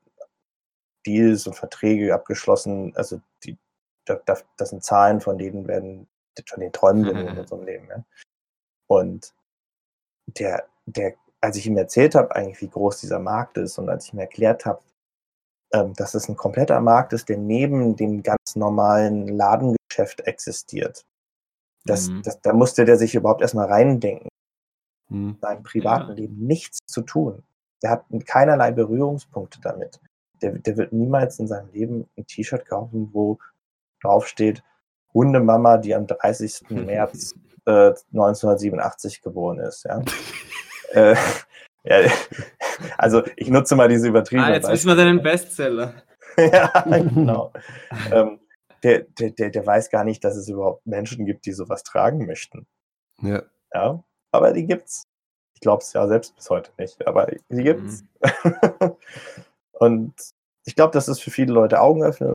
Deals und Verträge abgeschlossen. Also die, das, das sind Zahlen, von denen werden schon den Träumen genommen in [laughs] unserem Leben. Ja. Und der, der, als ich ihm erzählt habe, eigentlich, wie groß dieser Markt ist und als ich ihm erklärt habe, ähm, dass es ein kompletter Markt ist, der neben dem ganz normalen Ladengeschäft existiert. Das, mhm. das, da musste der sich überhaupt erstmal reindenken. Mhm. Seinem privaten ja. Leben nichts zu tun. Der hat keinerlei Berührungspunkte damit der, der wird niemals in seinem Leben ein T-Shirt kaufen, wo draufsteht, Hundemama, die am 30. [laughs] März äh, 1987 geboren ist. Ja? [laughs] äh, ja, also ich nutze mal diese übertriebene.
Ah, jetzt wissen wir deinen Bestseller. [laughs]
ja, genau. ähm, der, der, der, der weiß gar nicht, dass es überhaupt Menschen gibt, die sowas tragen möchten.
Ja.
Ja, aber die gibt's. Ich glaube es ja selbst bis heute nicht, aber die gibt's. Mhm. Und ich glaube, das ist für viele Leute Augenöffner.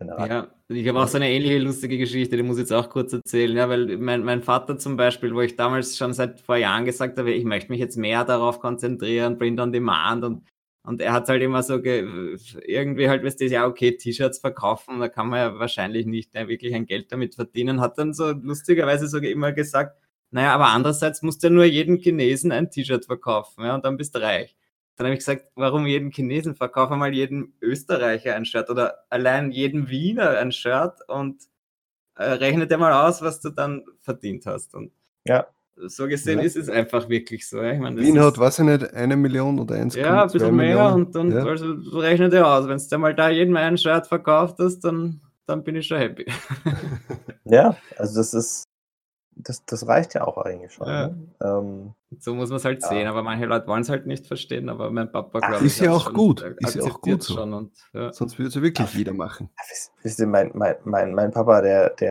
Ja, ich habe auch so eine ähnliche lustige Geschichte, die muss ich jetzt auch kurz erzählen. Ja, weil mein, mein Vater zum Beispiel, wo ich damals schon seit vor Jahren gesagt habe, ich möchte mich jetzt mehr darauf konzentrieren, Print on Demand und, und er hat halt immer so irgendwie halt, weißt du, ja, okay, T-Shirts verkaufen, da kann man ja wahrscheinlich nicht äh, wirklich ein Geld damit verdienen, hat dann so lustigerweise sogar immer gesagt, naja, aber andererseits musst du ja nur jeden Chinesen ein T-Shirt verkaufen, ja, und dann bist du reich. Dann habe ich gesagt, warum jeden Chinesen? Verkaufe mal jedem Österreicher ein Shirt oder allein jedem Wiener ein Shirt und äh, rechne dir mal aus, was du dann verdient hast. Und
ja.
So gesehen ja. ist es einfach wirklich so. Ich
meine, Wien hat, weiß ich nicht, eine Million oder eins.
Ja, ein bisschen mehr Millionen. und, und ja. also rechne dir aus. Wenn du mal da jedem ein Shirt verkauft hast, dann, dann bin ich schon happy. [laughs]
ja, also das ist, das, das reicht ja auch eigentlich schon. Ja. Ne?
Ähm, so muss man es halt ja. sehen, aber manche Leute wollen es halt nicht verstehen, aber mein Papa,
glaube ich, ist ja auch gut. Ist ja auch gut so. Und, ja. Sonst würde es ja wirklich jeder machen.
Wisst ihr, mein, mein, mein, mein Papa, der, der,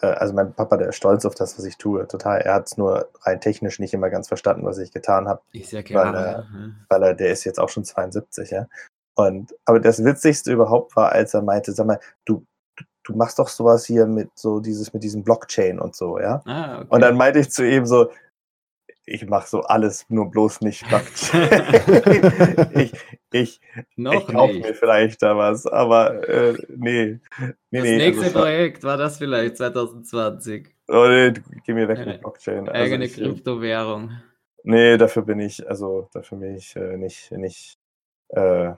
äh, also mein Papa, der ist stolz auf das, was ich tue, total. Er hat es nur rein technisch nicht immer ganz verstanden, was ich getan habe.
Ist ja klar.
Weil, er, weil er, der ist jetzt auch schon 72, ja. Und, aber das Witzigste überhaupt war, als er meinte, sag mal, du, du machst doch sowas hier mit so dieses, mit diesem Blockchain und so, ja. Ah, okay. Und dann meinte ich zu ihm so, ich mache so alles, nur bloß nicht Blockchain. [laughs] ich ich, ich kaufe mir vielleicht da was, aber äh, nee.
nee. Das nee, nächste also, Projekt war das vielleicht 2020.
Oh nee, geh mir weg eine, mit Blockchain.
Also eigene ich, Kryptowährung.
Nee, dafür bin ich, also dafür bin ich äh, nicht, nicht äh,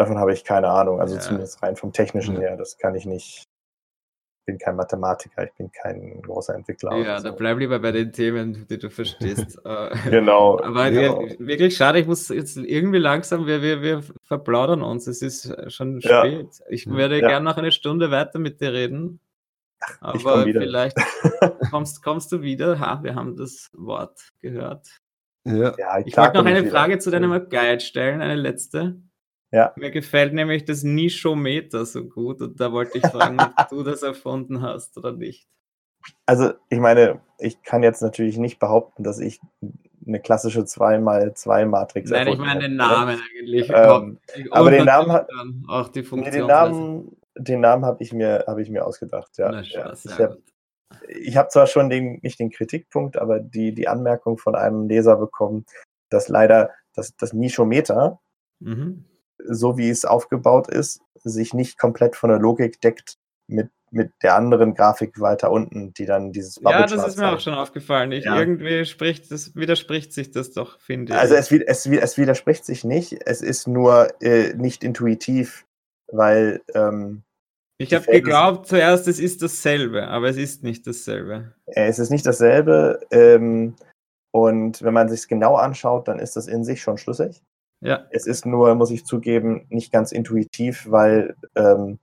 Davon habe ich keine Ahnung. Also ja. zumindest rein vom Technischen her, das kann ich nicht. Ich bin kein Mathematiker, ich bin kein großer Entwickler.
Ja, so. da bleib lieber bei den Themen, die du verstehst. [laughs]
Äh, genau. [laughs]
Aber
genau.
wirklich schade, ich muss jetzt irgendwie langsam, wir, wir, wir verplaudern uns. Es ist schon spät. Ja. Ich würde ja. gerne noch eine Stunde weiter mit dir reden. Aber vielleicht [laughs] kommst, kommst du wieder. Ha, wir haben das Wort gehört.
Ja.
ja ich wollte noch eine Frage zu deinem Guide stellen, eine letzte.
Ja.
Mir gefällt nämlich das Nischometer so gut und da wollte ich fragen, ob [laughs] du das erfunden hast oder nicht.
Also, ich meine, ich kann jetzt natürlich nicht behaupten, dass ich eine klassische 2x2-Matrix
Nein, ich meine den Namen eigentlich.
Ähm, aber den Namen hat
auch die Funktion.
Nee, den Namen, den Namen habe ich mir habe ich mir ausgedacht. Ja,
Na, Spaß,
ja. Ich habe hab zwar schon den, nicht den Kritikpunkt, aber die, die Anmerkung von einem Leser bekommen, dass leider das, das Nischometer,
Mhm.
So wie es aufgebaut ist, sich nicht komplett von der Logik deckt mit, mit der anderen Grafik weiter unten, die dann dieses
Ja,
Bubble
das
Chart
ist mir auch schon aufgefallen. Ich,
Ja.
Irgendwie spricht das, widerspricht sich das doch, finde
Also
ich.
es, wi- es, wi- es widerspricht sich nicht, es ist nur äh, nicht intuitiv, weil ähm,
Ich habe geglaubt zuerst, es ist dasselbe, aber es ist nicht dasselbe.
Äh, Es ist nicht dasselbe. Ähm, und wenn man sich genau anschaut, dann ist das in sich schon schlüssig.
Ja,
Es ist nur, muss ich zugeben, nicht ganz intuitiv, weil ähm,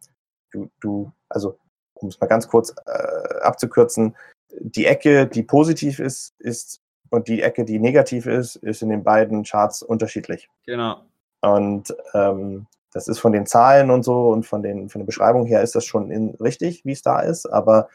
du, du, also um es mal ganz kurz äh, abzukürzen, die Ecke, die positiv ist, ist und die Ecke, die negativ ist, ist in den beiden Charts unterschiedlich.
genau.
Und ähm, das ist von den Zahlen und so und von, den, von der Beschreibung her ist das schon in, richtig, wie es da ist, aber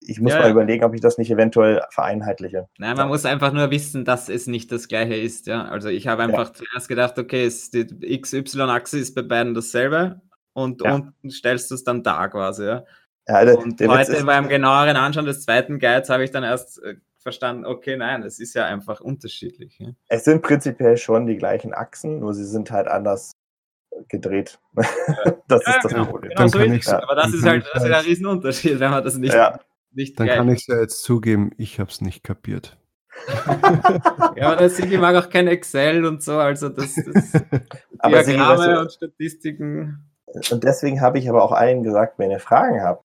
ich muss
Ja,
mal
ja.
überlegen, ob ich das nicht eventuell vereinheitliche.
Nein, man muss einfach nur wissen, dass es nicht das gleiche ist. Ja? Also ich habe einfach zuerst gedacht, okay, es, die XY-Achse ist bei beiden dasselbe und
Ja.
unten stellst du es dann da quasi. Ja?
Ja, der,
Und
der Witz
heute
ist,
beim genaueren Anschauen des zweiten Guides habe ich dann erst äh, verstanden, okay, nein, es ist ja einfach unterschiedlich. Ja?
es sind prinzipiell schon die gleichen Achsen, nur sie sind halt anders gedreht. [laughs] das
Ja,
ist das
genau,
Problem.
genau so ist es. Aber das
dann
ist halt das ist ein Riesenunterschied, wenn man das nicht,
Ja.
Nicht
Dann kann ich es ja jetzt zugeben, ich habe es nicht kapiert. [laughs]
Ja, aber das Sigi mag auch kein Excel und so, also das, das [laughs]
Aber Sigi,
Diagramme
weißt du,
und Statistiken.
Und deswegen habe ich aber auch allen gesagt, wenn ihr Fragen habt,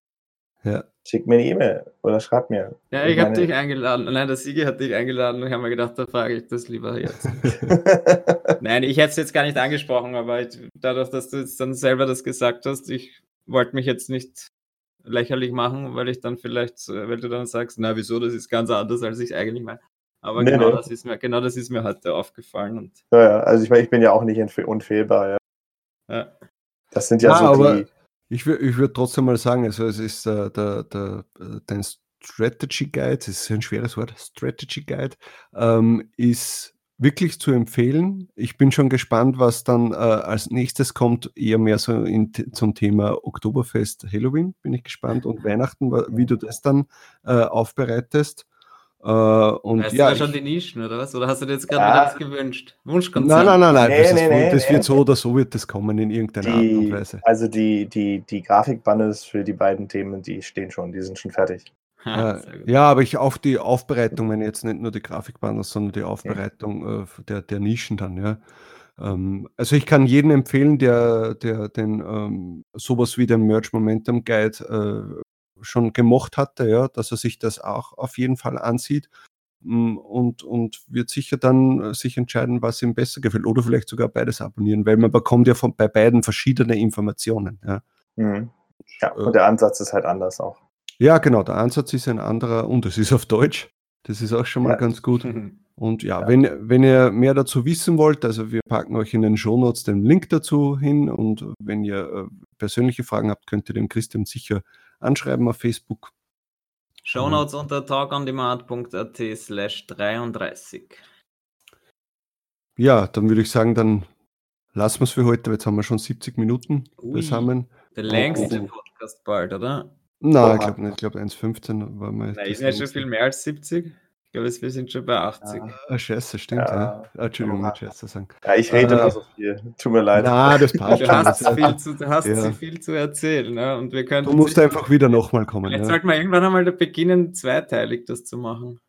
Ja.
schickt mir eine E-Mail oder schreibt mir.
Ja, ich habe
meine-
dich eingeladen. Nein, der Sigi hat dich eingeladen und ich habe mir gedacht, da frage ich das lieber jetzt. [laughs] Nein, ich hätte es jetzt gar nicht angesprochen, aber ich, dadurch, dass du jetzt dann selber das gesagt hast, ich wollte mich jetzt nicht lächerlich machen, weil ich dann vielleicht, äh, weil du dann sagst, na wieso, das ist ganz anders, als ich es eigentlich meine. Aber
Nee,
genau,
nee.
Das ist mir, genau das ist mir heute aufgefallen. Und,
ja, ja, also ich meine, ich bin ja auch nicht unfehlbar. Ja.
ja.
Das sind ja
Ja,
so
aber-
die.
Ich, ich würde trotzdem mal sagen, also es ist äh, der, der, äh, dein Strategy Guide, das ist ein schweres Wort, Strategy Guide, ähm, ist wirklich zu empfehlen. Ich bin schon gespannt, was dann äh, als nächstes kommt, eher mehr so in, zum Thema Oktoberfest, Halloween, bin ich gespannt, und Weihnachten, wa- wie du das dann äh, aufbereitest. Äh, und
weißt
ja,
du da schon
ich-
die Nischen, oder was? Oder hast du dir jetzt gerade
Ja.
was gewünscht? Wunschkonzert?
Nein, nein, nein, nein.
Nee,
das,
nee, nee,
das
nee.
wird so oder so wird das kommen in irgendeiner Art und
die
Weise.
also die, die, die Grafikbannes für die beiden Themen, die stehen schon, die sind schon fertig.
Ha, [laughs]
Äh, ja, aber ich auf die Aufbereitung, wenn jetzt nicht nur die Grafikbanner, sondern die Aufbereitung äh, der, der Nischen dann, ja. Ähm, also ich kann jedem empfehlen, der, der den ähm, sowas wie den Merch Momentum Guide äh, schon gemocht hatte, ja, dass er sich das auch auf jeden Fall ansieht mm, und, und wird sicher dann äh, sich entscheiden, was ihm besser gefällt oder vielleicht sogar beides abonnieren, weil man bekommt ja von, bei beiden verschiedene Informationen. Ja.
Mhm. Ja,
Äh.
und der Ansatz ist halt anders auch.
Ja, genau, der Ansatz ist ein anderer und es ist auf Deutsch. Das ist auch schon mal
Ja.
ganz gut. [laughs] Und ja,
Ja.
Wenn, wenn ihr mehr dazu wissen wollt, also wir packen euch in den Shownotes den Link dazu hin und wenn ihr äh, persönliche Fragen habt, könnt ihr dem Christian sicher anschreiben auf Facebook.
Shownotes unter talkondemand.at slash 33.
Ja, dann würde ich sagen, dann lassen wir es für heute. weil Jetzt haben wir schon 70 Minuten
Ui.
beisammen.
Der längste
Oh.
Podcast bald, oder?
Nein, ich glaube nicht. Ich glaube 1,15 war mal.
Nein,
das
ist nicht schon viel mehr als 70. Ich glaube, wir sind schon bei 80.
Ja.
Ah, scheiße, stimmt,
Ja.
ja. Ah, Entschuldigung, nicht scheiße sagen.
Ja, ich rede
Äh,
immer so viel. Tut mir leid.
Na, das passt
Du hast,
Das-
viel zu, du hast
Ja.
so viel zu erzählen. Ne? Und wir können
Du musst einfach wieder nochmal kommen.
Vielleicht
Ja.
sollten wir irgendwann einmal da beginnen, zweiteilig das zu machen.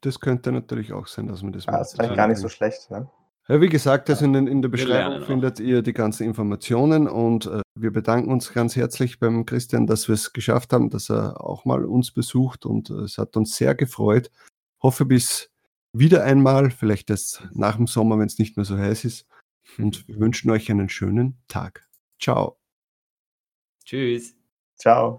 Das könnte natürlich auch sein, dass man das
Ja,
macht.
ist vielleicht gar nicht so schlecht. Ne?
Ja, wie gesagt, also in, den, in der Beschreibung
auch.
findet ihr die ganzen Informationen und äh, wir bedanken uns ganz herzlich beim Christian, dass wir es geschafft haben, dass er auch mal uns besucht und äh, es hat uns sehr gefreut. Hoffe bis wieder einmal, vielleicht erst nach dem Sommer, wenn es nicht mehr so heiß ist und [laughs] wir wünschen euch einen schönen Tag. Ciao.
Tschüss.
Ciao.